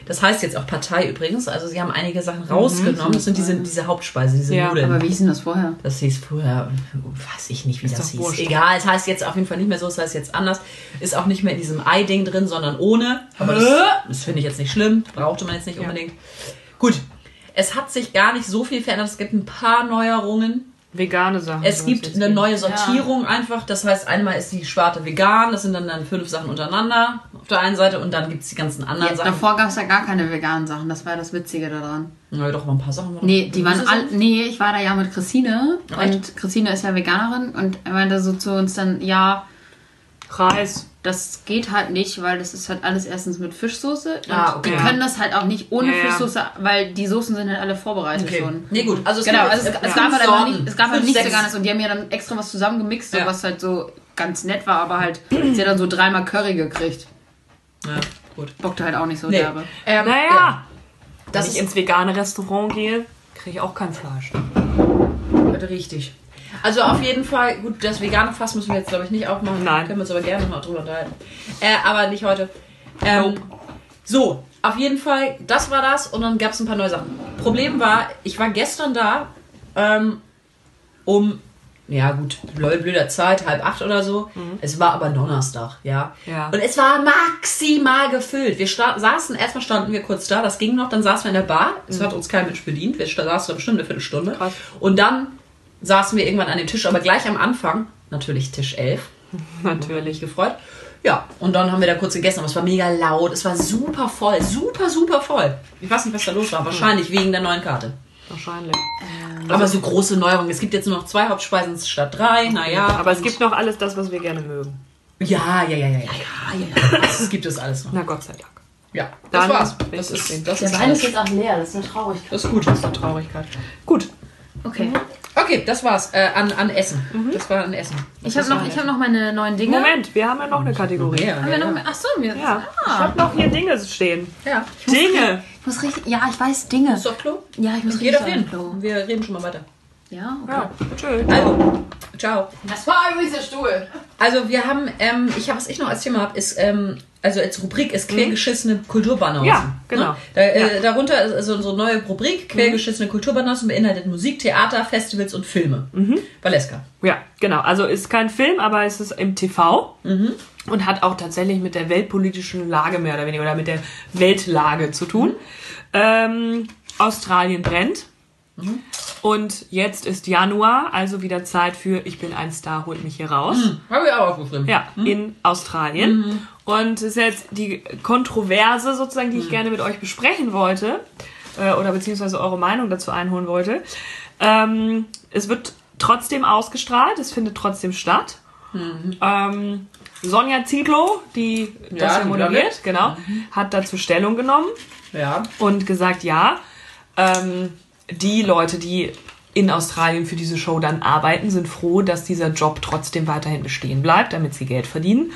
Mhm. Das heißt jetzt auch Partei übrigens. Also sie haben einige Sachen rausgenommen. Das sind diese, diese Hauptspeise, diese Mhm. Ja, Nudeln. Aber wie hieß denn das vorher? Das hieß früher, weiß ich nicht, wie das doch hieß. wurscht. Egal, es heißt jetzt auf jeden Fall nicht mehr so, es heißt jetzt anders. Ist auch nicht mehr in diesem Ei-Ding drin, sondern ohne. Aber das, das finde ich jetzt nicht schlimm, brauchte man jetzt nicht unbedingt. Gut, es hat sich gar nicht so viel verändert. Es gibt ein paar Neuerungen. Vegane Sachen. Es gibt eine geben. neue Sortierung einfach. Das heißt, einmal ist die Sparte vegan, das sind dann, dann fünf Sachen untereinander auf der einen Seite und dann gibt es die ganzen anderen Jetzt, Sachen. davor gab es ja gar keine veganen Sachen. Das war ja das Witzige daran. Na doch, mal ein paar Sachen. Nee, die waren all, nee, ich war da ja mit Christine Echt? und Christine ist ja Veganerin und er meinte so zu uns dann, ja, Reis. das geht halt nicht, weil das ist halt alles erstens mit Fischsoße und Ah, okay. die können das halt auch nicht ohne Ja, ja. Fischsoße, weil die Soßen sind halt alle vorbereitet Okay. schon. Nee, gut. Also es Genau, also es, es gab halt einfach nicht, es gab halt nichts. Veganes und die haben ja dann extra was zusammengemixt, so Ja. was halt so ganz nett war, aber halt, sie hat dann so dreimal Curry gekriegt. Ja, gut. Bockte halt auch nicht so Nee. derbe. Ähm, Naja, ja. wenn Das ich ins vegane Restaurant gehe, kriege ich auch kein Fleisch. richtig. Also auf jeden Fall, gut, das vegane Fass müssen wir jetzt, glaube ich, nicht aufmachen. Nein. Können wir uns aber gerne noch drüber unterhalten. Äh, aber nicht heute. Ähm, so, auf jeden Fall, das war das und dann gab es ein paar neue Sachen. Problem war, ich war gestern da ähm, um, ja gut, blöd, blöder Zeit, halb acht oder so. Es war aber Donnerstag, ja. Ja. Und es war maximal gefüllt. Wir saßen, erstmal standen wir kurz da, das ging noch, dann saßen wir in der Bar. Es hat uns kein Mensch bedient. Wir saßen da bestimmt eine Viertelstunde. Krass. Und dann saßen wir irgendwann an dem Tisch, aber gleich am Anfang, natürlich Tisch 11, natürlich gefreut. Ja, und dann haben wir da kurz gegessen, aber es war mega laut, es war super voll, super, super voll. Ich weiß nicht, was da los war, wahrscheinlich wegen der neuen Karte. Wahrscheinlich. Aber so große Neuerungen. Es gibt jetzt nur noch zwei Hauptspeisen statt drei, naja. Aber es gibt noch alles das, was wir gerne mögen. Ja, ja, ja, ja, ja, ja, ja. Das gibt es alles noch. Na Gott sei Dank. Ja, das Dann war's. bin ich Das ist, das Der ist, Wein ist alles. jetzt auch leer, das ist eine Traurigkeit. das ist gut. Das ist eine Traurigkeit. Gut. Okay. Okay, das war's. Äh, an, an Essen. Das war an Essen. Ich habe noch, ich hab noch meine neuen Dinge. Moment, wir haben ja noch eine Kategorie. Ja, Haben wir noch mehr? Achso, wir. Ja, ich Ah. habe noch hier Dinge stehen. ja. Dinge! Ich muss richtig. Ja, ich weiß Dinge. Ist doch Klo? Ja, ich muss Geh richtig auf Klo. Wir reden schon mal weiter. Ja, okay. Ja, tschüss. Also, ciao. Das war übrigens der Stuhl. Also wir haben, ähm, ich habe, was ich noch als Thema habe, ist, ähm, also als Rubrik ist quergeschissene Kulturbanausen. Ja, genau. Ne? Da, äh, Darunter ist also unsere neue Rubrik, quergeschissene Kulturbanausen, beinhaltet Musik, Theater, Festivals und Filme. Valeska. Ja, genau. Also ist kein Film, aber es ist im TV und hat auch tatsächlich mit der weltpolitischen Lage mehr oder weniger oder mit der Weltlage zu tun. Ähm, Australien brennt. Und jetzt ist Januar, also wieder Zeit für Ich bin ein Star, holt mich hier raus. Habe ich auch aufgeschrieben. Ja, in Australien. Und es ist jetzt die Kontroverse sozusagen, die ich gerne mit euch besprechen wollte, äh, oder beziehungsweise eure Meinung dazu einholen wollte. Ähm, es wird trotzdem ausgestrahlt, es findet trotzdem statt. Ähm, Sonja Zietlow, die das Ja, moderiert, moderiert. genau, hat dazu Stellung genommen Ja. und gesagt, ja, ähm, die Leute, die in Australien für diese Show dann arbeiten, sind froh, dass dieser Job trotzdem weiterhin bestehen bleibt, damit sie Geld verdienen.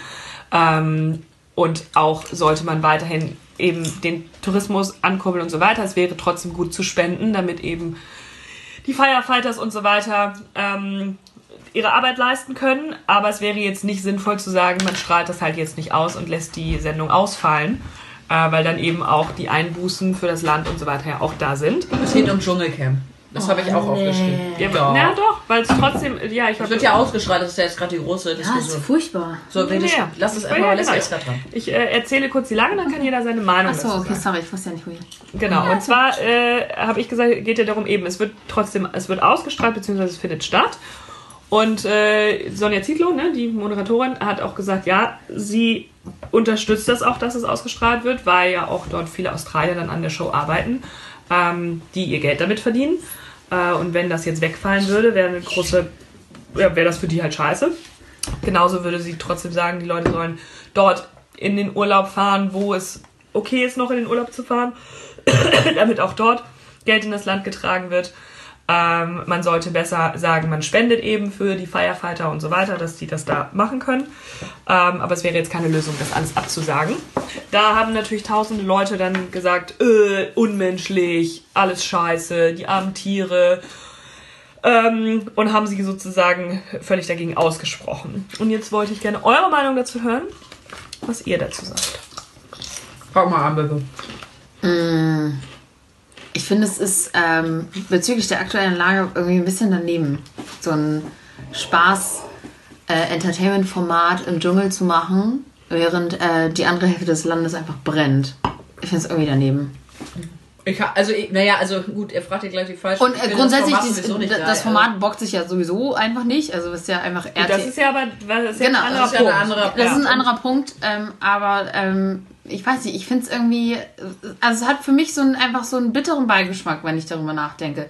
Ähm, und auch sollte man weiterhin eben den Tourismus ankurbeln und so weiter. Es wäre trotzdem gut zu spenden, damit eben die Firefighters und so weiter ähm, ihre Arbeit leisten können. Aber es wäre jetzt nicht sinnvoll zu sagen, man strahlt das halt jetzt nicht aus und lässt die Sendung ausfallen, äh, weil dann eben auch die Einbußen für das Land und so weiter ja auch da sind. Es geht um Dschungelcamp. Das habe ich auch aufgeschrieben. Ja, Doch. ja doch, weil es trotzdem, ja, ich Es wird ja ausgeschreit, das ist ja jetzt gerade die große Ja, ist Diskussion. furchtbar. so, red ich, Ja, lass es ja, einfach, ja, Valeska genau. ist gerade dran. Ich äh, erzähle kurz die Lage, dann kann jeder seine Meinung Achso, dazu okay, sagen. sorry, ich wusste ja nicht, wo ich. Genau, und zwar äh, habe ich gesagt, geht ja darum eben, es wird trotzdem, es wird ausgestrahlt, beziehungsweise es findet statt. Und äh, Sonja Zietlow, ne, die Moderatorin, hat auch gesagt, ja, sie unterstützt das auch, dass es ausgestrahlt wird, weil ja auch dort viele Australier dann an der Show arbeiten, ähm, die ihr Geld damit verdienen. Äh, und wenn das jetzt wegfallen würde, wäre eine große, ja, wäre das für die halt scheiße. Genauso würde sie trotzdem sagen, die Leute sollen dort in den Urlaub fahren, wo es okay ist, noch in den Urlaub zu fahren, damit auch dort Geld in das Land getragen wird. Ähm, man sollte besser sagen, man spendet eben für die Firefighter und so weiter, dass die das da machen können. Ähm, aber es wäre jetzt keine Lösung, das alles abzusagen. Da haben natürlich tausende Leute dann gesagt, äh, unmenschlich, alles scheiße, die armen Tiere. Ähm, und haben sie sozusagen völlig dagegen ausgesprochen. Und jetzt wollte ich gerne eure Meinung dazu hören, was ihr dazu sagt. Frag mal an, bitte. Ich finde, es ist ähm, bezüglich der aktuellen Lage irgendwie ein bisschen daneben, so ein Spaß-Entertainment-Format im Dschungel zu machen, während äh, die andere Hälfte des Landes einfach brennt. Ich finde es irgendwie daneben. Ich, ha- also, ich, naja, also gut, er fragt ja gleich die falsche Und äh, grundsätzlich, das Format, nicht das, geil, Format bockt sich ja sowieso einfach nicht. Also ist ja einfach RTL. Das ist ja aber das ist ja Genau, ein das anderer ist ja ein Punkt. anderer- Das ist ein Ja. anderer Punkt, ähm, aber ähm, ich weiß nicht, ich finde es irgendwie, also es hat für mich so einen, einfach so einen bitteren Beigeschmack, wenn ich darüber nachdenke.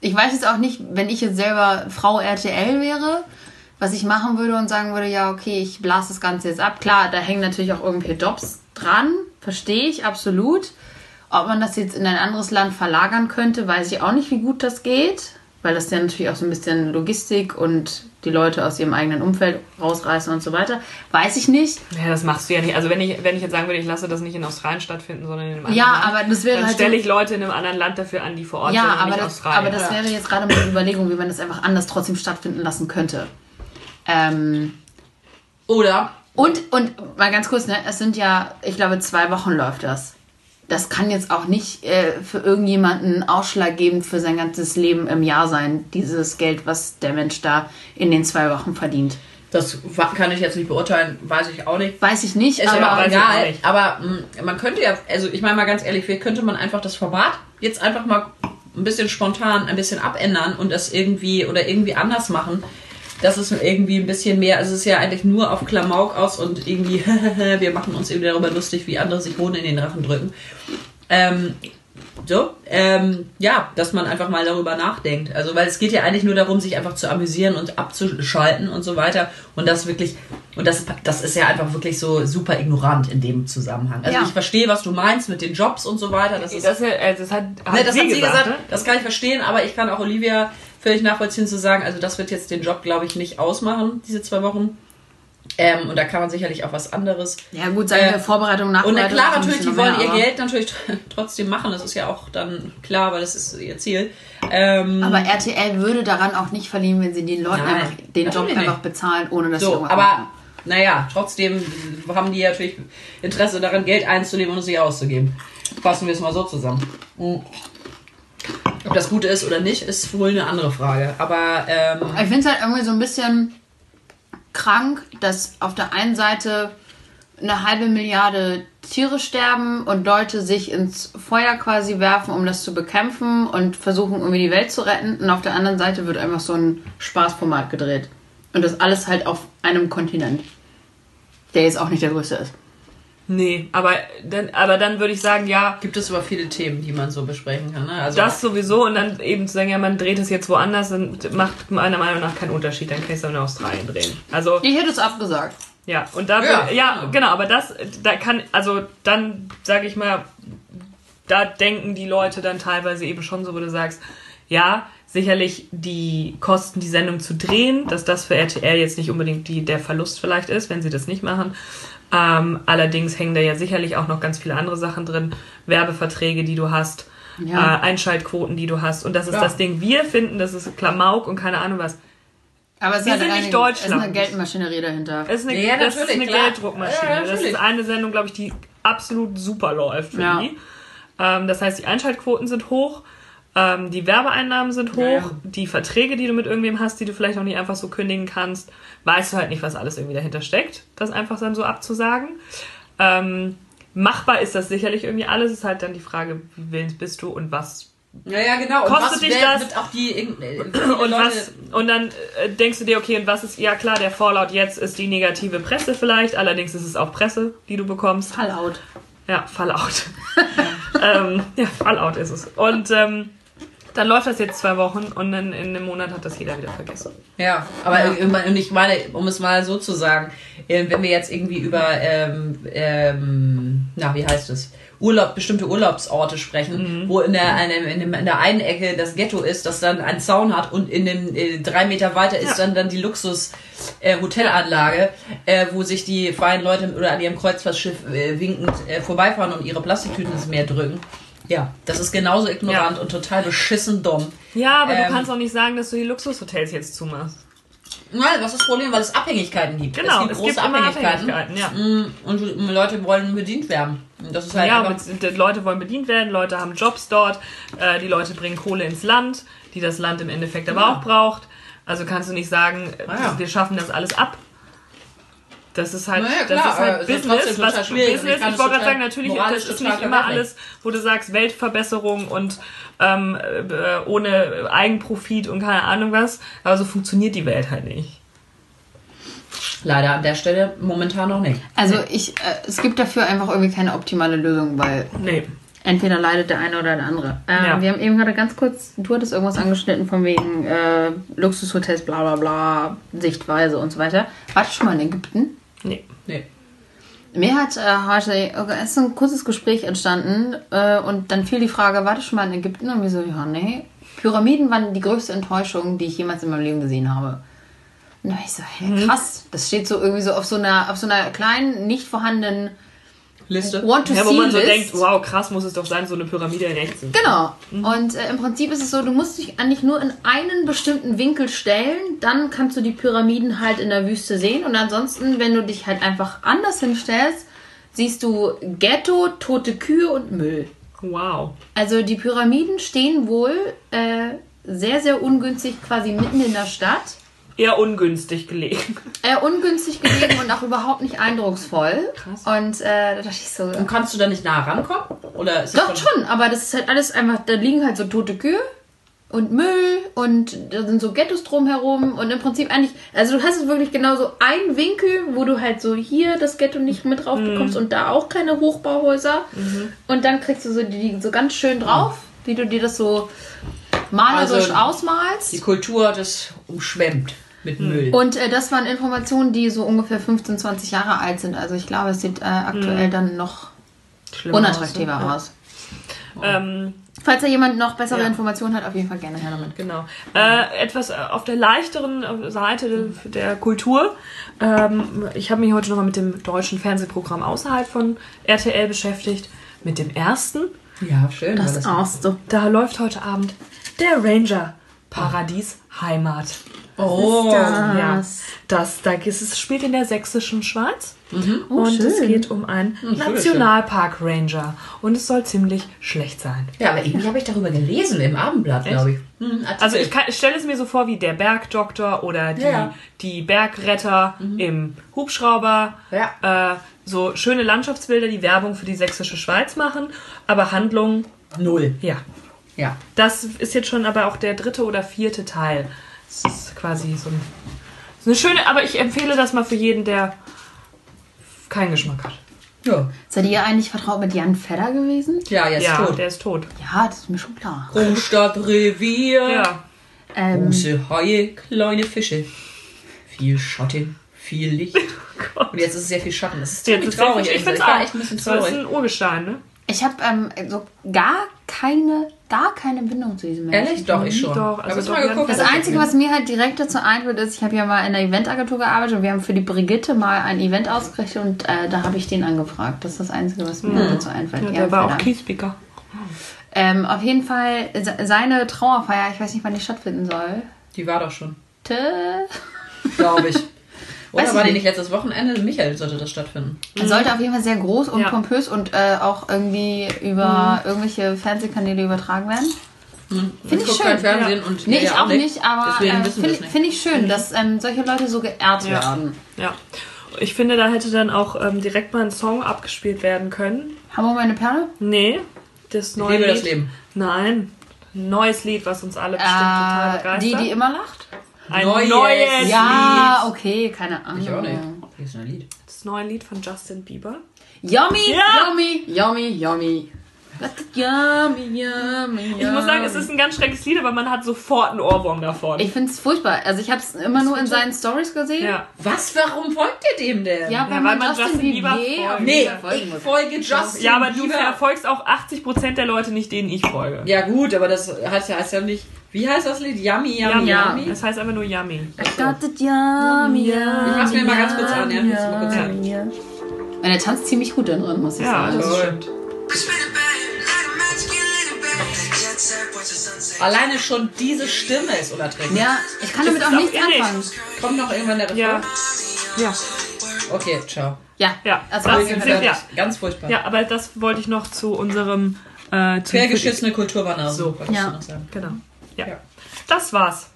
Ich weiß jetzt auch nicht, wenn ich jetzt selber Frau RTL wäre, was ich machen würde und sagen würde, ja, okay, ich blase das Ganze jetzt ab. Klar, da hängen natürlich auch irgendwie Jobs dran, verstehe ich absolut. Ob man das jetzt in ein anderes Land verlagern könnte, weiß ich auch nicht, wie gut das geht, weil das ja natürlich auch so ein bisschen Logistik und die Leute aus ihrem eigenen Umfeld rausreißen und so weiter. Weiß ich nicht. Ja, das machst du ja nicht. Also wenn ich, wenn ich jetzt sagen würde, ich lasse das nicht in Australien stattfinden, sondern in einem anderen Ja, Land, aber das wäre dann halt stelle ich Leute in einem anderen Land dafür an, die vor Ort Ja, sind und aber nicht das, Australien. aber das wäre jetzt gerade meine Überlegung, wie man das einfach anders trotzdem stattfinden lassen könnte. Ähm, Oder und, und mal ganz kurz, ne, es sind ja, ich glaube, zwei Wochen läuft das. Das kann jetzt auch nicht äh, für irgendjemanden ausschlaggebend für sein ganzes Leben im Jahr sein, dieses Geld, was der Mensch da in den zwei Wochen verdient. das kann ich jetzt nicht beurteilen, weiß ich auch nicht. Weiß ich nicht, Ist aber auch egal. Aber mh, man könnte ja, also ich meine mal ganz ehrlich, wie könnte man einfach das Format jetzt einfach mal ein bisschen spontan ein bisschen abändern und das irgendwie oder irgendwie anders machen. Das ist irgendwie ein bisschen mehr, also es ist ja eigentlich nur auf Klamauk aus und irgendwie, wir machen uns eben darüber lustig, wie andere sich Hohn in den Rachen drücken. Ähm, so, ähm, ja, dass man einfach mal darüber nachdenkt. Also, weil es geht ja eigentlich nur darum, sich einfach zu amüsieren und abzuschalten und so weiter. Und das wirklich, und das, das ist ja einfach wirklich so super ignorant in dem Zusammenhang. Also, Ja. ich verstehe, was du meinst mit den Jobs und so weiter. Das ist, das, äh, das hat, hat, ne, das sie hat sie gesagt, ne? das kann ich verstehen, aber ich kann auch Olivia völlig nachvollziehen zu sagen, also, das wird jetzt den Job, glaube ich, nicht ausmachen, diese zwei Wochen. Ähm, und da kann man sicherlich auch was anderes ja gut, sagen wir Äh, Vorbereitung, und Nachbereitung. na klar, natürlich, die wollen ihr Geld natürlich trotzdem machen. Das ist ja auch dann klar, weil das ist ihr Ziel. Ähm, Aber RTL würde daran auch nicht verlieren, wenn sie den Leuten Nein, einfach den Job einfach nicht. bezahlen, ohne dass sie so, irgendwas aber machen. naja, trotzdem haben die natürlich Interesse daran, Geld einzunehmen und es nicht auszugeben. Fassen wir es mal so zusammen. Mhm. Ob das gut ist oder nicht, ist wohl eine andere Frage. Aber ähm, Ich finde es halt irgendwie so ein bisschen krank, dass auf der einen Seite eine halbe Milliarde Tiere sterben und Leute sich ins Feuer quasi werfen, um das zu bekämpfen und versuchen irgendwie die Welt zu retten. Und auf der anderen Seite wird einfach so ein Spaßformat gedreht. Und das alles halt auf einem Kontinent, der jetzt auch nicht der größte ist. Nee, aber dann, aber dann würde ich sagen, ja, gibt es aber viele Themen, die man so besprechen kann. Ne? Also das sowieso und dann eben zu sagen, ja, man dreht es jetzt woanders, dann macht meiner Meinung nach keinen Unterschied, dann kannst du in Australien drehen. Also, Ich hätte es abgesagt. ja, und da, Ja, ja, genau, aber das, da kann, also dann sage ich mal, da denken die Leute dann teilweise eben schon so, wo du sagst, ja, sicherlich die Kosten, die Sendung zu drehen, dass das für RTL jetzt nicht unbedingt die, der Verlust vielleicht ist, wenn sie das nicht machen. Ähm, allerdings hängen da ja sicherlich auch noch ganz viele andere Sachen drin. Werbeverträge, die du hast, Ja. äh, Einschaltquoten, die du hast. Und das ist Ja. das Ding. Wir finden, das ist Klamauk und keine Ahnung was. Aber es Wir sind nicht Deutschland. Es ist eine Geldmaschinerie dahinter. Es ist eine, Ja, das ist eine klar. Gelddruckmaschine. Ja, das ist eine Sendung, glaube ich, die absolut super läuft für Ja. die. Ähm, das heißt, die Einschaltquoten sind hoch, ähm, die Werbeeinnahmen sind hoch, Ja, die Verträge, die du mit irgendwem hast, die du vielleicht auch nicht einfach so kündigen kannst, weißt du halt nicht, was alles irgendwie dahinter steckt, das einfach dann so abzusagen. Ähm, machbar ist das sicherlich irgendwie alles. Es ist halt dann die Frage, wie willens bist du und was ja, ja, genau. Und Kostet was dich das? wird auch die äh, und was und dann äh, denkst du dir, okay, und was ist, ja klar, der Fallout jetzt ist die negative Presse vielleicht, allerdings ist es auch Presse, die du bekommst. Fallout. Ja, Fallout. ähm, ja, Fallout ist es. Und ähm, dann läuft das jetzt zwei Wochen und dann in einem Monat hat das jeder wieder vergessen. Ja, aber irgendwann- und ich meine, um es mal so zu sagen, äh, wenn wir jetzt irgendwie über, ähm, ähm, na, wie heißt es? Urlaub, bestimmte Urlaubsorte sprechen, wo in der, in, dem, in der einen Ecke das Ghetto ist, das dann einen Zaun hat und in dem äh, drei Meter weiter ist Ja. dann, dann die Luxus äh, äh, wo sich die feinen Leute oder an ihrem Kreuzfahrtschiff äh, winkend äh, vorbeifahren und ihre Plastiktüten ins Meer drücken. Ja, das ist genauso ignorant und total beschissen dumm. Ja, aber Ähm, du kannst auch nicht sagen, dass du die Luxushotels jetzt zumachst. Nein, was ist das Problem? Weil es Abhängigkeiten gibt. Genau, es gibt große immer Abhängigkeiten. Abhängigkeiten, ja. Mm, Und Leute wollen bedient werden. Das ist halt Ja, die Leute wollen bedient werden, Leute haben Jobs dort, äh, die Leute bringen Kohle ins Land, die das Land im Endeffekt aber Ja. auch braucht. Also kannst du nicht sagen, Ah ja. wir schaffen das alles ab. Das ist halt, Naja, das klar, ist halt Business. Was schwierig. Business, Ich wollte gerade sagen, natürlich, das ist nicht immer alles, wo du sagst, Weltverbesserung und ähm, äh, ohne Eigenprofit und keine Ahnung was. Aber so funktioniert die Welt halt nicht. Leider an der Stelle momentan noch nicht. Also ich, äh, es gibt dafür einfach irgendwie keine optimale Lösung, weil Nee. entweder leidet der eine oder der andere. Ähm, Ja. Wir haben eben gerade ganz kurz, du hattest irgendwas angeschnitten von wegen äh, Luxushotels, bla bla bla, Sichtweise und so weiter. Warst du schon mal in Ägypten? Nee. Nee. Mir hat äh, heute es ist so ein kurzes Gespräch entstanden äh, und dann fiel die Frage, warst du schon mal in Ägypten? Und wir so, ja, nee. Pyramiden waren die größte Enttäuschung, die ich jemals in meinem Leben gesehen habe. Und da war ich so, hey, krass, das steht so irgendwie so auf so einer, auf so einer kleinen, nicht vorhandenen Liste. Want-to-See-List. Ja, wo man so denkt, wow, krass muss es doch sein, so eine Pyramide in echt. Genau. Und äh, im Prinzip ist es so, du musst dich eigentlich nur in einen bestimmten Winkel stellen, dann kannst du die Pyramiden halt in der Wüste sehen und ansonsten, wenn du dich halt einfach anders hinstellst, siehst du Ghetto, tote Kühe und Müll. Wow. Also die Pyramiden stehen wohl äh, sehr, sehr ungünstig quasi mitten in der Stadt. Eher ungünstig gelegen. Äh, ungünstig gelegen und auch überhaupt nicht eindrucksvoll. Krass. Und äh, da dachte ich so, Und kannst du da nicht nah rankommen? Oder Doch schon, aber das ist halt alles einfach, da liegen halt so tote Kühe und Müll und da sind so Ghettos drumherum und im Prinzip eigentlich, also du hast es wirklich genau so einen Winkel, wo du halt so hier das Ghetto nicht mit drauf bekommst und da auch keine Hochbauhäuser und dann kriegst du so die so ganz schön drauf, wie du dir das so malerisch Also, ausmalst. Die Kultur hat es umschwemmt mit Müll. Und äh, das waren Informationen, die so ungefähr 15, 20 Jahre alt sind. Also ich glaube, es sieht äh, aktuell dann noch Schlimmer unattraktiver aus, ne? Ähm, Falls da jemand noch bessere Ja. Informationen hat, auf jeden Fall gerne her damit. Genau. Äh, etwas äh, auf der leichteren äh, Seite der, Kultur. Ähm, ich habe mich heute nochmal mit dem deutschen Fernsehprogramm außerhalb von RTL beschäftigt. Mit dem ersten. ja, schön. Das das erste. Da läuft heute Abend der Ranger Paradies Heimat. Oh, Ja, das, da ist es spielt in der sächsischen Schweiz. und es schön. geht um einen schön, Nationalpark Ranger. Und es soll ziemlich schlecht sein. Ja, aber irgendwie habe ich darüber gelesen im Abendblatt, glaube ich. Hm, Artikel. Also ich, kann- ich stelle es mir so vor wie der Bergdoktor oder die, Ja, die Bergretter im Hubschrauber. Ja. Äh, so schöne Landschaftsbilder, die Werbung für die sächsische Schweiz machen. Aber Handlung, null. ja. Ja. Das ist jetzt schon aber auch der dritte oder vierte Teil. Das ist quasi so, ein, so eine schöne, aber ich empfehle das mal für jeden, der keinen Geschmack hat. Ja, Seid ihr eigentlich vertraut mit Jan Fedder gewesen? ja jetzt ja, tot. der ist tot. Ja, das ist mir schon klar. Großstadtrevier. Ja. Ähm, Große Haie, kleine Fische. Viel Schatten, viel Licht. Und jetzt ist es sehr viel Schatten. Das ist ziemlich ist der- traurig. ich finde es echt ein bisschen Das ist traurig. ein Urgestein, ne? ich habe ähm, so gar keine, gar keine Bindung zu diesem Menschen. Ehrlich? Doch, ich schon. Doch, also doch, Jan geguckt, Das er Einzige, was mir halt direkt dazu einfällt, ist, ich habe ja mal in einer Eventagentur gearbeitet und wir haben für die Brigitte mal ein Event ausgerichtet und äh, da habe ich den angefragt. Das ist das Einzige, was mir dazu einfällt. Ja, der war auch Fedder. Kiespeaker. Ähm, auf jeden Fall se- seine Trauerfeier, ich weiß nicht, wann die stattfinden soll. Die war doch schon, glaube ich. Oder Weiß ich war die nicht. letztes Wochenende? Michael sollte das stattfinden. Sollte auf jeden Fall sehr groß und Ja. pompös und äh, auch irgendwie über irgendwelche Fernsehkanäle übertragen werden. Finde ich guck schön. kein Fernsehen und Nee, ich ja auch nicht, aber äh, wir finde find ich schön, dass ähm, solche Leute so geehrt Ja. werden. Ja. Ich finde, da hätte dann auch ähm, direkt mal ein Song abgespielt werden können. Hammer meine Perle? Nee, das neue lebe Lied. das Leben. Nein, ein neues Lied, was uns alle bestimmt total Äh, begeistert. die, die immer lacht? Ein Neues neues Lied. Ja, okay, keine Ahnung. Ich auch nicht. Hier ist ein Lied. Das neue Lied von Justin Bieber. Yummy, Ja. yummy, yummy, yummy. Yummy, yummy, Ich muss sagen, es ist ein ganz schreckliches Lied, aber man hat sofort einen Ohrwurm davon. Ich finde es furchtbar. Also ich habe es immer nur in seinen Stories gesehen. ja. Was? Warum folgt ihr dem denn? Ja, weil weil man Justin, Justin Bieber folgt. Nee, ich folge Justin ja, aber du Bieber. verfolgst auch 80% der Leute nicht, denen ich folge. Ja gut, aber das heißt ja, heißt ja nicht... Wie heißt das Lied? Yummy, yummy, Ja, yummy? Das heißt einfach nur Yummy. I got it yummy, Ich mach's mir mal ganz kurz an, ja? Kannst du mal kurz an. yummy. Und er tanzt ziemlich gut da drin, muss ich Ja, sagen. das Toll. stimmt. Alleine schon diese Stimme ist unerträglich. Ja, ich kann damit auch nichts irrig. anfangen. Kommt noch irgendwann der Refrain? Ja. Ja. Okay, ciao. Ja, Ja, also das Fall. ja. Ganz furchtbar. Ja, aber das wollte ich noch zu unserem äh, Quergeschissene Kulturwanderung. So. wollte ich Ja. noch sagen. Genau. Ja. Ja. Das war's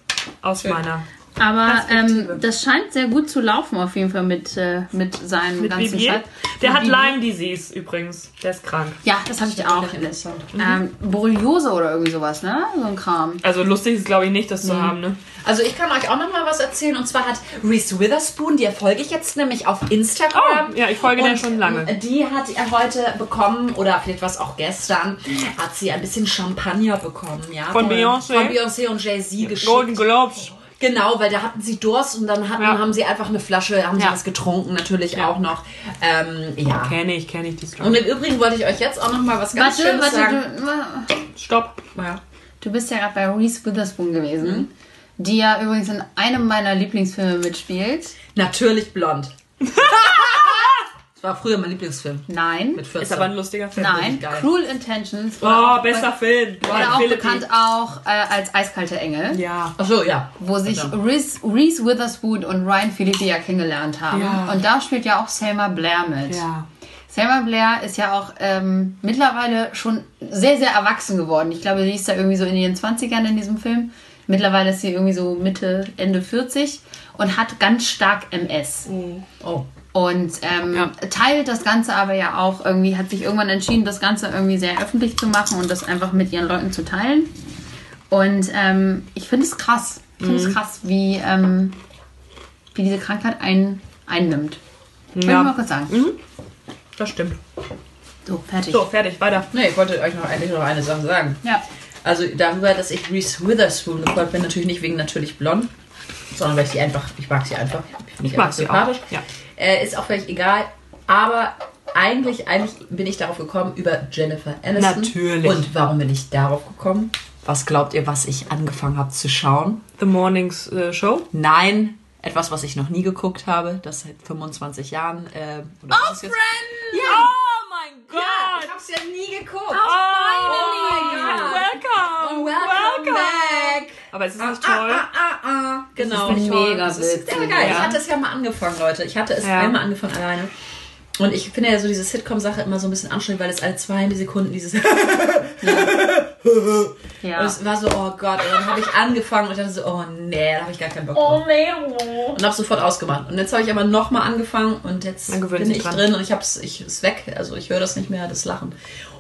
aus Schön. meiner Aber ähm, das scheint sehr gut zu laufen auf jeden Fall mit, äh, mit seinen Mit ganzen. Scheiß. Der Mit hat Vivier. Lyme Disease übrigens. Der ist krank. Ja, das habe ich dir auch. interessant. Ähm, Borreliose oder irgendwie sowas, ne? So ein Kram. Also lustig ist, glaube ich, nicht, das zu haben, ne? Also ich kann euch auch noch mal was erzählen. Und zwar hat Reese Witherspoon, der folge ich jetzt nämlich auf Instagram. Oh, ja, ich folge der schon lange. Die hat er heute bekommen, oder vielleicht war es auch gestern, hat sie ein bisschen Champagner bekommen. Ja, Von Beyoncé? Von Beyoncé und Jay-Z geschickt. Golden Globes. Genau, weil da hatten sie Durst und dann hatten, Ja. haben sie einfach eine Flasche, haben sie was getrunken, natürlich Ja. auch noch. Ähm, ja. Kenne ich, kenne ich die Story. Und im Übrigen wollte ich euch jetzt auch noch mal was ganz Warte, Schönes warte, sagen. du, Stopp. Ja. du bist ja gerade bei Reese Witherspoon gewesen, Mhm. die ja übrigens in einem meiner Lieblingsfilme mitspielt. Natürlich blond. war früher mein Lieblingsfilm. Nein, Mit 14. Ist aber ein lustiger Film. nein. Cruel Intentions. Oh, bester Film. Oder auch Philippi. bekannt auch äh, als Eiskalte Engel. Ja. Ach so, ja. Wo sich Verdammt. Reese, Reese Witherspoon und Ryan Phillippe ja kennengelernt haben. Ja. Und da spielt ja auch Selma Blair mit. Ja. Selma Blair ist ja auch ähm, mittlerweile schon sehr, sehr erwachsen geworden. Ich glaube, sie ist da irgendwie so in ihren 20ern in diesem Film. Mittlerweile ist sie irgendwie so Mitte, Ende 40 und hat ganz stark MS. Oh. Und ähm, Ja. teilt das Ganze aber ja auch irgendwie, hat sich irgendwann entschieden, das Ganze irgendwie sehr öffentlich zu machen und das einfach mit ihren Leuten zu teilen. Und ähm, ich finde es krass. Ich finde Mhm. es krass, wie, ähm, wie diese Krankheit einen einnimmt. Wollte ich mal Ja. kurz sagen. Das stimmt. So, fertig. So, fertig, weiter. Nee, ich wollte euch noch eigentlich noch eine Sache sagen. Ja. Also darüber, dass ich Reese Witherspoon gefolgt bin, natürlich nicht wegen natürlich blond, sondern weil ich sie einfach, ich mag sie einfach. Ich, Ich mag sie sympathisch. auch. Ja. Äh, ist auch völlig egal. Aber eigentlich, eigentlich bin ich darauf gekommen über Jennifer Aniston. Natürlich. Und warum bin ich darauf gekommen? Was glaubt ihr, was ich angefangen habe zu schauen? The Mornings äh, Show. Nein, etwas, was ich noch nie geguckt habe, das seit 25 Jahren. Äh, oder ist jetzt? Ja, Oh mein Gott. ich hab's ja nie geguckt. Oh, my God. Welcome. Welcome back. Aber es ist nicht Ah, toll. ah, ah, ah. Genau. Das ist mega Das ist witzig. sehr geil. Ich Ja. hatte es ja mal angefangen, Leute. Ich hatte es Ja. einmal angefangen alleine. Und ich finde ja so diese Sitcom-Sache immer so ein bisschen anstrengend, weil es alle zwei Sekunden dieses. Ja. Und es war so, oh Gott. Und dann habe ich angefangen und dachte so, oh nee, da habe ich gar keinen Bock drauf. Und habe sofort ausgemacht. Und jetzt habe ich aber nochmal angefangen und jetzt bin ich dran. drin und ich hab's, ich ist weg. Also ich höre das nicht mehr, das Lachen.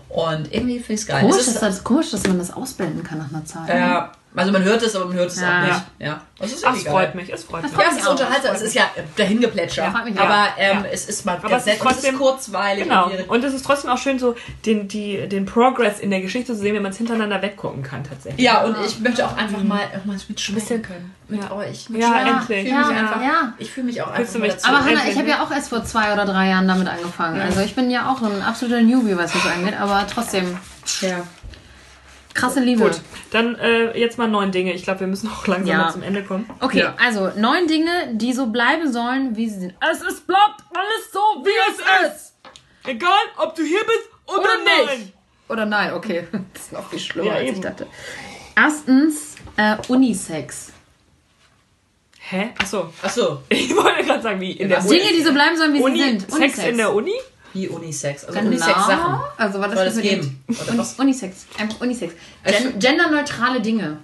Und irgendwie finde ich es geil. Komisch, Es dass ist, das, komisch, dass man das ausblenden kann nach einer Zeit. äh, also man hört es, aber man hört es Ja. auch nicht. Ja. Das ist Ach, es freut mich, es freut mich. Ja, es ist unterhaltsam, es ist ja dahingeplätscher. Ja, aber ähm, Ja. es ist mal Aber ganz es ist nett und es ist trotzdem- kurzweilig. Genau. Und es ist trotzdem auch schön, so den, die, den Progress in der Geschichte zu sehen, wenn man es hintereinander weggucken kann, tatsächlich. ja, und ich möchte auch einfach mal, mal mitschmecken können. Mit Ja. euch. Ja, Mitschmecken. endlich. Ich fühle mich Ja, einfach. ja. Ich fühle mich auch einfach mich. Aber Hannah, ich habe ja auch erst vor zwei oder drei Jahren damit angefangen. Also ich bin ja auch ein absoluter Newbie, was das angeht, aber trotzdem ja. Krasse Liebe. Gut, dann äh, jetzt mal neun Dinge. Ich glaube, wir müssen auch langsam Ja. mal zum Ende kommen. Okay, Ja. also neun Dinge, die so bleiben sollen, wie sie sind. Es ist bleibt alles so, wie es ist. Egal, ob du hier bist oder, Oder nein. nicht. Oder nein, okay. Das ist noch viel schlimmer, Ja, als ich dachte. Erstens, äh, Unisex. Hä? Achso. Achso, Ich wollte gerade sagen, wie in der Was? Uni. Dinge, die so bleiben sollen, wie Uni sie sind. Sex in der Uni? Wie Unisex. Also Genau. Unisex-Sachen. Also war das Soll mit geben? Uni-? Unisex. Einfach Unisex. Also- Gen genderneutrale Dinge.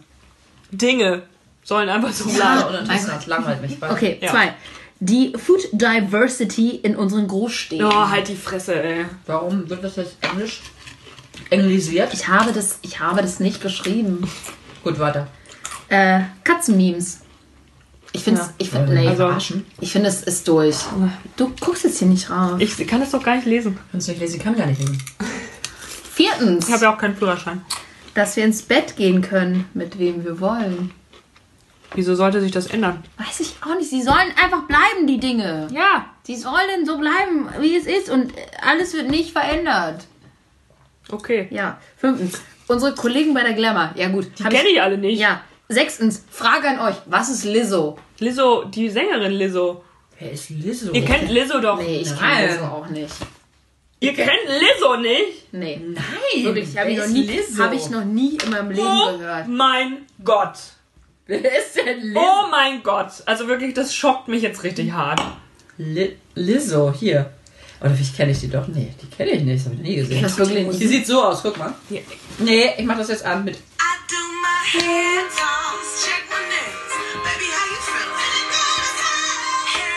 Dinge sollen einfach so Ja, bleiben. uninteressant. Langweilt mich. Weiter. Okay, Ja. zwei. Die Food Diversity in unseren Großstädten. Oh, halt die Fresse, ey. Warum wird das jetzt Englisch? Englisiert? Ich habe das, ich habe das nicht geschrieben. Gut, weiter. Äh, Katzenmemes. Ich finde es, Ja. ich finde, nee, Also- verarschen. Ich finde, es ist durch. Du guckst jetzt hier nicht raus. Ich kann das doch gar nicht lesen. Kannst du nicht lesen? Ich kann gar nicht lesen. Viertens, Ich habe ja auch keinen Führerschein. dass wir ins Bett gehen können, mit wem wir wollen. Wieso sollte sich das ändern? Weiß ich auch nicht. Sie sollen einfach bleiben, die Dinge. Ja. Sie sollen so bleiben, wie es ist und alles wird nicht verändert. Okay. Ja. Fünftens, unsere Kollegen bei der Glamour. Ja gut. Die kenne ich alle nicht. Ja. Sechstens, Frage an euch. Was ist Lizzo? Lizzo, die Sängerin Lizzo. Wer ist Lizzo? Ihr kennt Lizzo doch. Nee, ich kenne Lizzo auch nicht. Ihr kennt Lizzo nicht? Nee. Nein! Wirklich, habe ich, noch nie- Lizzo? hab ich noch nie in meinem Leben Oh gehört. mein Gott. Wer ist denn Lizzo? Oh mein Gott. Also wirklich, das schockt mich jetzt richtig hart. Li Lizzo, hier. Oder wie kenne ich die doch? Nee, die kenne ich nicht, das habe ich nie gesehen. Das wirklich nicht. Die sieht so aus, guck mal. Nee, ich mach das jetzt an mit. I do my hair toss, check my nails. Baby, how you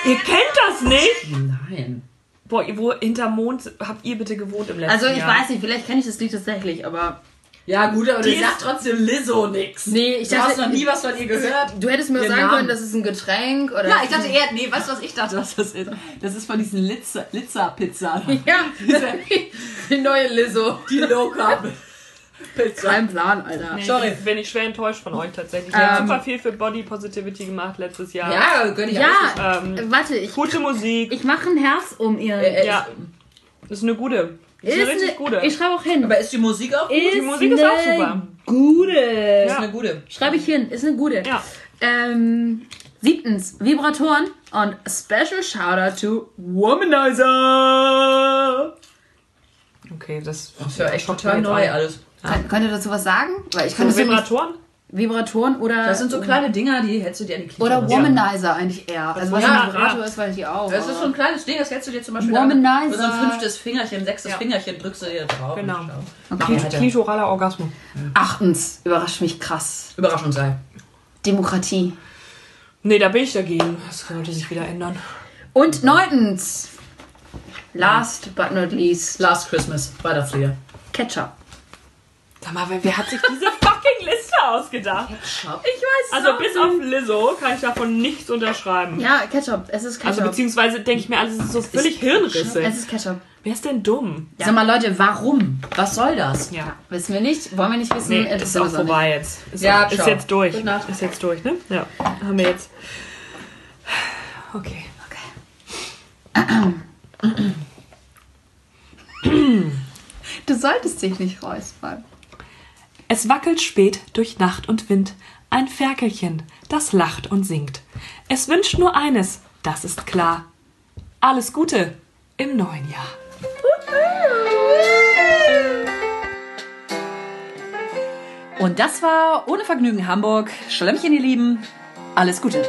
feeling? Ihr kennt das nicht? Nein. Boah, wo hinterm Mond habt ihr bitte gewohnt im letzten Also ich Jahr? weiß nicht, vielleicht kenne ich das Lied tatsächlich, aber Ja, gut, aber Die du sagst trotzdem Lizzo nix. Nee, ich du dachte- hast noch nie was von ihr gehört. du hättest mir auch sagen Namen. können, das ist ein Getränk oder Ja, ich dachte eher, nee, weißt du, was ich dachte, was das ist? Das ist von diesen Litzer, Litzer-Pizza. ja, die neue Lizzo. Die Low-Carb-Pizza. Kein Plan, Alter. Sorry. Bin ich schwer enttäuscht von euch tatsächlich. Ihr habt Ähm, super viel für Body Positivity gemacht letztes Jahr. Ja, gönn ich. Ja, Ähm, warte, ich, Gute Musik. ich mache ein Herz um ihr. Äh, Ja. Ist eine gute. Ist, eine richtig gute. Ich schreibe auch hin. Aber ist die Musik auch gut? ist die Musik ist auch super. Gute. Ist Ja. eine gute. Schreibe ich hin, ist eine gute. Ja. Ähm, siebtens, Vibratoren und Special Shoutout to Womanizer. Okay, das Das ist ja echt total neu alles. Könnt, könnt ihr dazu was sagen? Weil ich kann So Vibratoren? Vibratoren oder Das sind so kleine Dinger, die hältst du dir an die Klitoris. oder Womanizer eigentlich eher. Also was Ja, ein Vibrator ja. ist, weiß ich auch. Das ist so ein kleines Ding, das hältst du dir zum Beispiel Womanizer. an. So ein fünftes Fingerchen, sechstes Ja. Fingerchen drückst du dir drauf. Genau. Okay. Weiter. Klitoraler Orgasmus. Achtens, überrascht mich krass. Überraschung sei. Demokratie. Nee, da bin ich dagegen. Das sollte sich wieder ändern. Und neuntens, last but not least, Last Christmas, Weihnachtslieder. Ketchup. Sag mal, wer, hat sich diese fucking Liste ausgedacht? Ketchup. Ich weiß Also bis auf Lizzo kann ich davon nichts unterschreiben. Ja, Ketchup. Es ist Ketchup. Also beziehungsweise denke ich mir, alles ist so völlig Hirnrisse. es ist Ketchup. Wer ist denn dumm? Sag mal, Leute, warum? Was soll das? Ja. Wissen wir nicht, wollen wir nicht wissen. Nee, interessiert ist auch uns nicht. vorbei jetzt. Ist, Ja, ist ciao. jetzt durch. Gute Nacht. Ist jetzt durch, ne? Ja. Haben wir jetzt. Okay. Du solltest dich nicht räuspern. Es wackelt spät durch Nacht und Wind, ein Ferkelchen, das lacht und singt. Es wünscht nur eines, das ist klar. Alles Gute im neuen Jahr. Und das war Ohne Vergnügen Hamburg. Schlemmchen, ihr Lieben. Alles Gute.